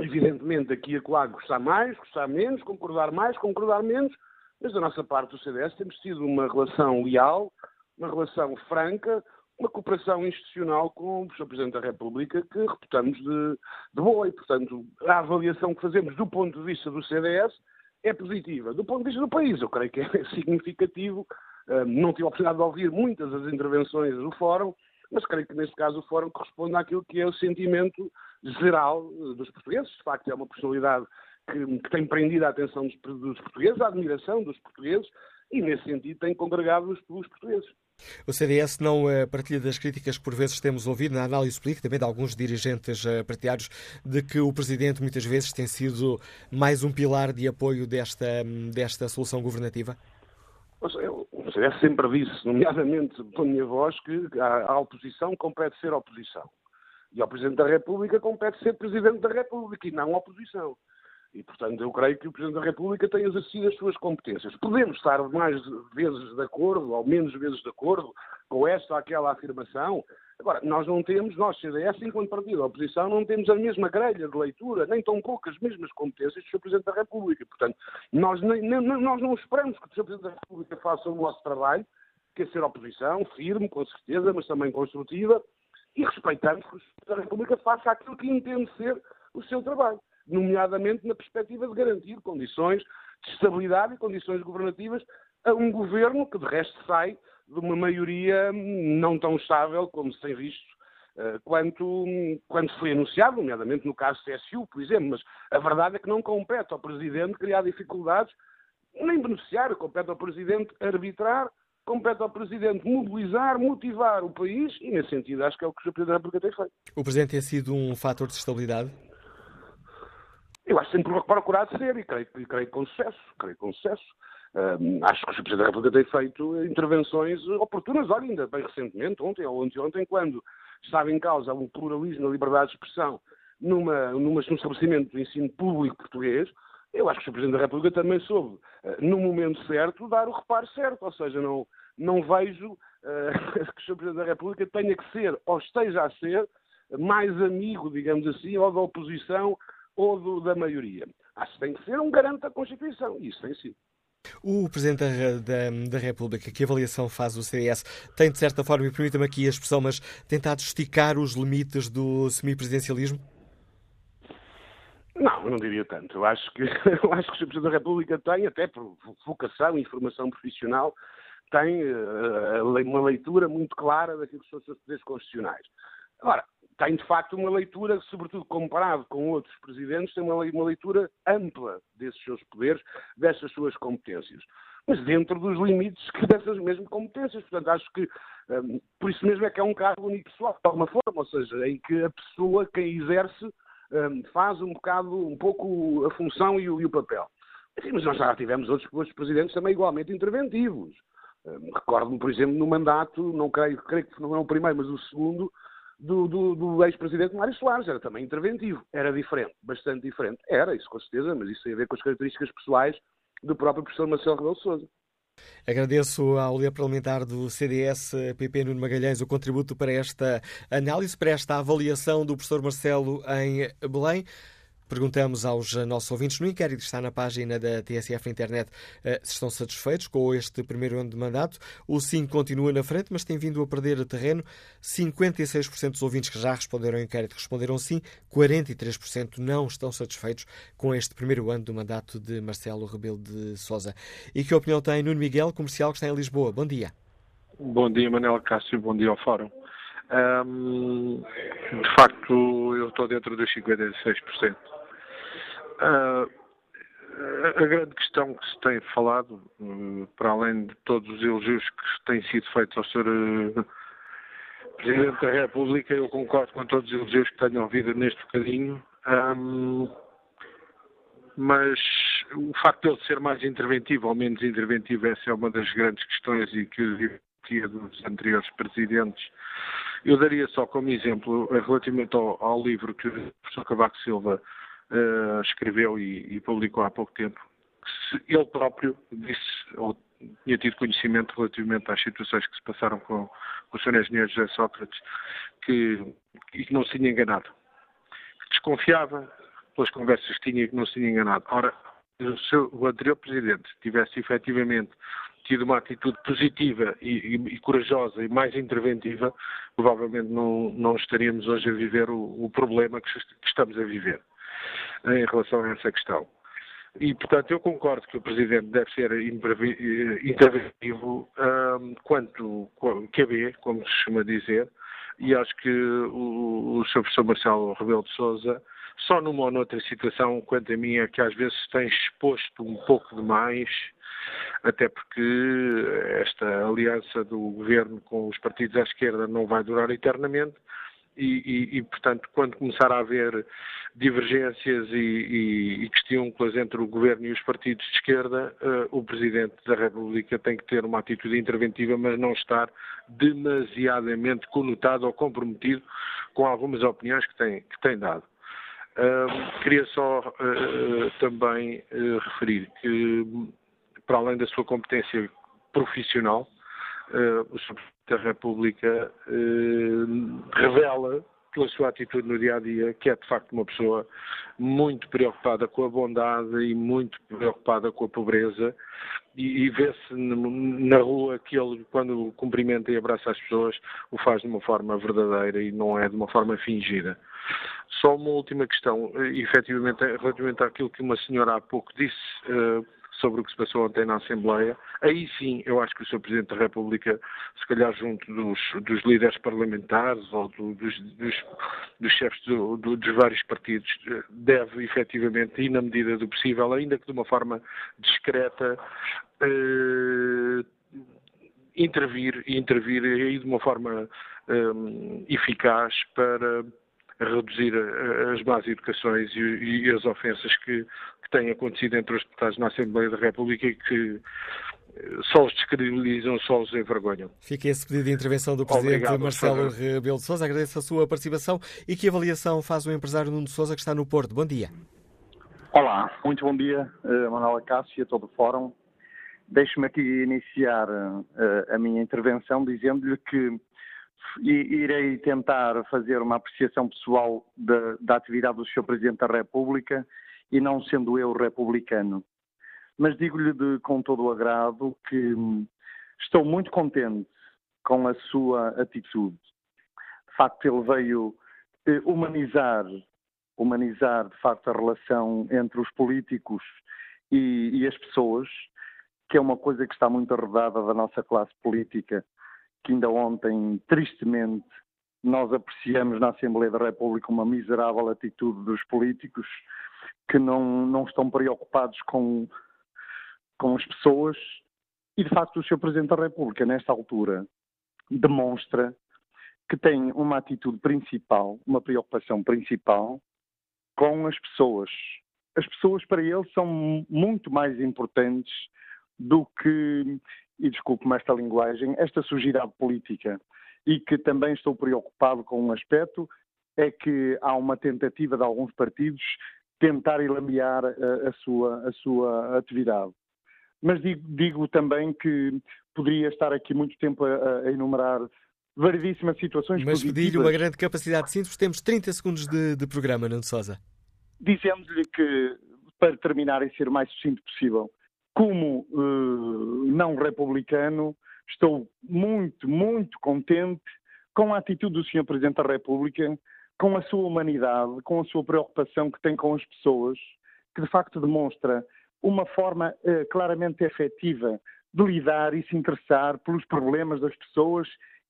evidentemente, aqui e acolá gostar mais, gostar menos, concordar mais, concordar menos, mas da nossa parte do CDS temos tido uma relação leal, uma relação franca, uma cooperação institucional com o Sr. Presidente da República que reputamos de, de boa e, portanto, a avaliação que fazemos do ponto de vista do CDS é positiva. Do ponto de vista do país, eu creio que é [LAUGHS] significativo. Não tive a oportunidade de ouvir muitas das intervenções do Fórum, mas creio que neste caso o Fórum corresponde àquilo que é o sentimento geral dos portugueses. De facto, é uma personalidade que, que tem prendido a atenção dos, dos, portugueses, a admiração dos portugueses, e nesse sentido tem congregado os, os portugueses. O CDS não uh, partilha das críticas que por vezes temos ouvido na análise política, também de alguns dirigentes uh, partidários, de que o Presidente muitas vezes tem sido mais um pilar de apoio desta, desta solução governativa? CDS sempre disse, nomeadamente com a minha voz, que a, a oposição compete ser oposição. E ao Presidente da República compete ser Presidente da República e não oposição. E, portanto, eu creio que o Presidente da República tem exercido as suas competências. Podemos estar mais vezes de acordo ou menos vezes de acordo com esta ou aquela afirmação. Agora, nós não temos, nós, CDS, enquanto partido da oposição, não temos a mesma grelha de leitura, nem tão poucas mesmas competências do Sr. Presidente da República. Portanto, nós, nem, nem, nós não esperamos que o Sr. Presidente da República faça o nosso trabalho, que é ser oposição, firme, com certeza, mas também construtiva, e respeitamos que o Sr. Presidente da República faça aquilo que entende ser o seu trabalho nomeadamente na perspectiva de garantir condições de estabilidade e condições governativas a um governo que, de resto, sai de uma maioria não tão estável como se tem visto uh, quanto, quando foi anunciado, nomeadamente no caso do CSU, por exemplo. Mas a verdade é que não compete ao Presidente criar dificuldades, nem beneficiar, compete ao Presidente arbitrar, compete ao Presidente mobilizar, motivar o país e, nesse sentido, acho que é o que o Presidente da República tem feito. O Presidente tem sido um fator de estabilidade? Eu acho sempre procurado ser e creio, creio com sucesso. Creio com sucesso. Um, acho que o Sr. Presidente da República tem feito intervenções oportunas, olha, ainda bem recentemente, ontem ou anteontem, quando estava em causa um pluralismo na liberdade de expressão numa, numa, num estabelecimento de ensino público português, eu acho que o Sr. Presidente da República também soube, uh, no momento certo, dar o reparo certo. Ou seja, não, não vejo uh, [LAUGHS] que o Sr. Presidente da República tenha que ser, ou esteja a ser, mais amigo, digamos assim, ou da oposição ou do, da maioria. Acho que tem que ser um garante da Constituição, e isso tem sido. O Presidente da, da, da, República, que avaliação faz o CDS, tem de certa forma, e permita-me aqui a expressão, mas tentado esticar os limites do semipresidencialismo? Não, não diria tanto. Eu acho que, [LAUGHS] eu acho que o Presidente da República tem, até por vocação e informação profissional, tem uh, uma leitura muito clara daquilo que são os seus poderes constitucionais. Agora, tem de facto uma leitura, sobretudo comparado com outros presidentes, tem uma, leitura ampla desses seus poderes, dessas suas competências. Mas dentro dos limites dessas mesmas competências. Portanto, acho que um, por isso mesmo é que é um cargo unipessoal, de alguma forma, ou seja, em que a pessoa, quem exerce, um, faz um bocado, um pouco a função e o, e o papel. Enfim, mas nós já tivemos outros, outros presidentes também igualmente interventivos. Um, Recordo-me, por exemplo, no mandato, não creio, creio que não é o primeiro, mas o segundo, do, do, do ex-presidente Mário Soares, era também interventivo, era diferente, bastante diferente. Era, isso com certeza, mas isso tem a ver com as características pessoais do próprio professor Marcelo Rebelo Sousa. Agradeço ao líder parlamentar do CDS, PP Nuno Magalhães, o contributo para esta análise, para esta avaliação do professor Marcelo em Belém. Perguntamos aos nossos ouvintes no inquérito que está na página da TSF Internet eh, se estão satisfeitos com este primeiro ano de mandato. O sim continua na frente, mas tem vindo a perder terreno. 56% dos ouvintes que já responderam ao inquérito responderam sim, 43% não estão satisfeitos com este primeiro ano do mandato de Marcelo Rebelo de Sousa. E que opinião tem Nuno Miguel, comercial que está em Lisboa? Bom dia. Bom dia, Manuel Cássio, bom dia ao Fórum. Um, de facto, eu estou dentro dos 56%. Uh, a grande questão que se tem falado, uh, para além de todos os elogios que têm sido feitos ao Sr. Uh, Presidente da República, eu concordo com todos os elogios que tenho ouvido neste bocadinho, um, mas o facto de ele ser mais interventivo ou menos interventivo, essa é uma das grandes questões e que eu dos anteriores presidentes. Eu daria só como exemplo, relativamente ao, ao livro que o professor Cavaco Silva uh, escreveu e, e, publicou há pouco tempo, que ele próprio disse, ou tinha tido conhecimento relativamente às situações que se passaram com, com o Sr. Engenheiro José Sócrates, que, e que não se tinha enganado. Desconfiava, pelas conversas que tinha e que não se tinha enganado. Ora, se o anterior Presidente tivesse efetivamente tido uma atitude positiva e, e, e, corajosa e mais interventiva, provavelmente não, não estaríamos hoje a viver o, o problema que, que, estamos a viver em relação a essa questão. E, portanto, eu concordo que o Presidente deve ser interventivo um, quanto QB, como se costuma dizer, e acho que o, o Sr. Professor Marcelo Rebelo de Sousa só numa ou noutra situação, quanto a mim, é que às vezes tem exposto um pouco demais, até porque esta aliança do governo com os partidos à esquerda não vai durar eternamente. E, e, e portanto, quando começar a haver divergências e, e, entre o governo e os partidos de esquerda, uh, o Presidente da República tem que ter uma atitude interventiva, mas não estar demasiadamente conotado ou comprometido com algumas opiniões que tem, que tem dado. Uh, queria só uh, também referir que, para além da sua competência profissional, o Sr. Presidente da República revela, pela sua atitude no dia a dia, que é de facto uma pessoa muito preocupada com a bondade e muito preocupada com a pobreza. E, e vê-se na rua que ele, quando cumprimenta e abraça as pessoas, o faz de uma forma verdadeira e não é de uma forma fingida. Só uma última questão, eh, efetivamente, relativamente àquilo que uma senhora há pouco disse uh, sobre o que se passou ontem na Assembleia. Aí sim, eu acho que o Sr. Presidente da República, se calhar junto dos, dos líderes parlamentares ou do, dos, dos, dos, chefes do, dos vários partidos, eh, deve efetivamente, e na medida do possível, ainda que de uma forma discreta, uh, intervir e intervir aí de uma forma um, eficaz para a reduzir as más educações e, e as ofensas que, que, têm acontecido entre os deputados na Assembleia da República e que eh, só os descredibilizam, só os envergonham. Fica esse pedido de intervenção do Presidente Obrigado, Marcelo Rebelo de Sousa. Agradeço a sua participação e que avaliação faz o empresário Nuno de Sousa que está no Porto. Bom dia. Olá, muito bom dia, uh, Manuela Cássio e a todo o Fórum. Deixe-me aqui iniciar a minha intervenção dizendo-lhe que irei tentar fazer uma apreciação pessoal da, da atividade do Sr. Presidente da República e não sendo eu republicano. Mas digo-lhe com todo o agrado que hum, estou muito contente com a sua atitude. De facto, ele veio eh, humanizar, humanizar de facto a relação entre os políticos e, e as pessoas, que é uma coisa que está muito arredada da nossa classe política que ainda ontem, tristemente, nós apreciamos na Assembleia da República uma miserável atitude dos políticos que não, não estão preocupados com, com as pessoas. E, de facto, o Sr. Presidente da República, nesta altura, demonstra que tem uma atitude principal, uma preocupação principal com as pessoas. As pessoas, para ele, são muito mais importantes do que e desculpe-me esta linguagem, esta sujidade política. E que também estou preocupado com um aspecto, é que há uma tentativa de alguns partidos tentar elamear a, a, sua, a sua atividade. Mas digo, digo, também que poderia estar aqui muito tempo a, a enumerar variedíssimas situações Mas pedi-lhe uma grande capacidade de síntese, temos 30 segundos de, de programa, Nuno Sousa. Dizendo-lhe que, para terminar e ser o mais sucinto possível, como uh, não republicano, estou muito, muito contente com a atitude do Sr. Presidente da República, com a sua humanidade, com a sua preocupação que tem com as pessoas, que de facto demonstra uma forma uh, claramente efetiva de lidar e se interessar pelos problemas das pessoas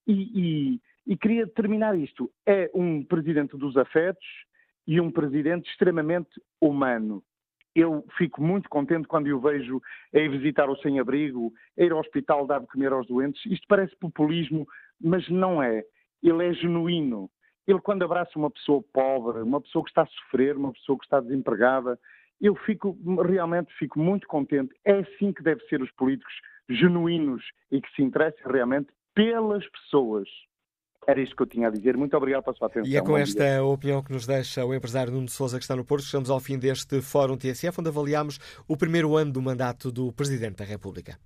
e, e, e queria terminar isto. É um presidente dos afetos e um presidente extremamente humano eu fico muito contente quando o vejo a ir visitar o sem-abrigo, a ir ao hospital dar de comer aos doentes. Isto parece populismo, mas não é. Ele é genuíno. Ele, quando abraça uma pessoa pobre, uma pessoa que está a sofrer, uma pessoa que está desempregada, eu fico, realmente fico muito contente. É assim que devem ser os políticos genuínos e que se interessam realmente pelas pessoas. Era isto que eu tinha a dizer. Muito obrigado pela sua atenção. E é com esta dia. opinião que nos deixa o empresário Nuno Souza, que está no Porto, estamos ao fim deste Fórum TSF, onde avaliamos o primeiro ano do mandato do Presidente da República.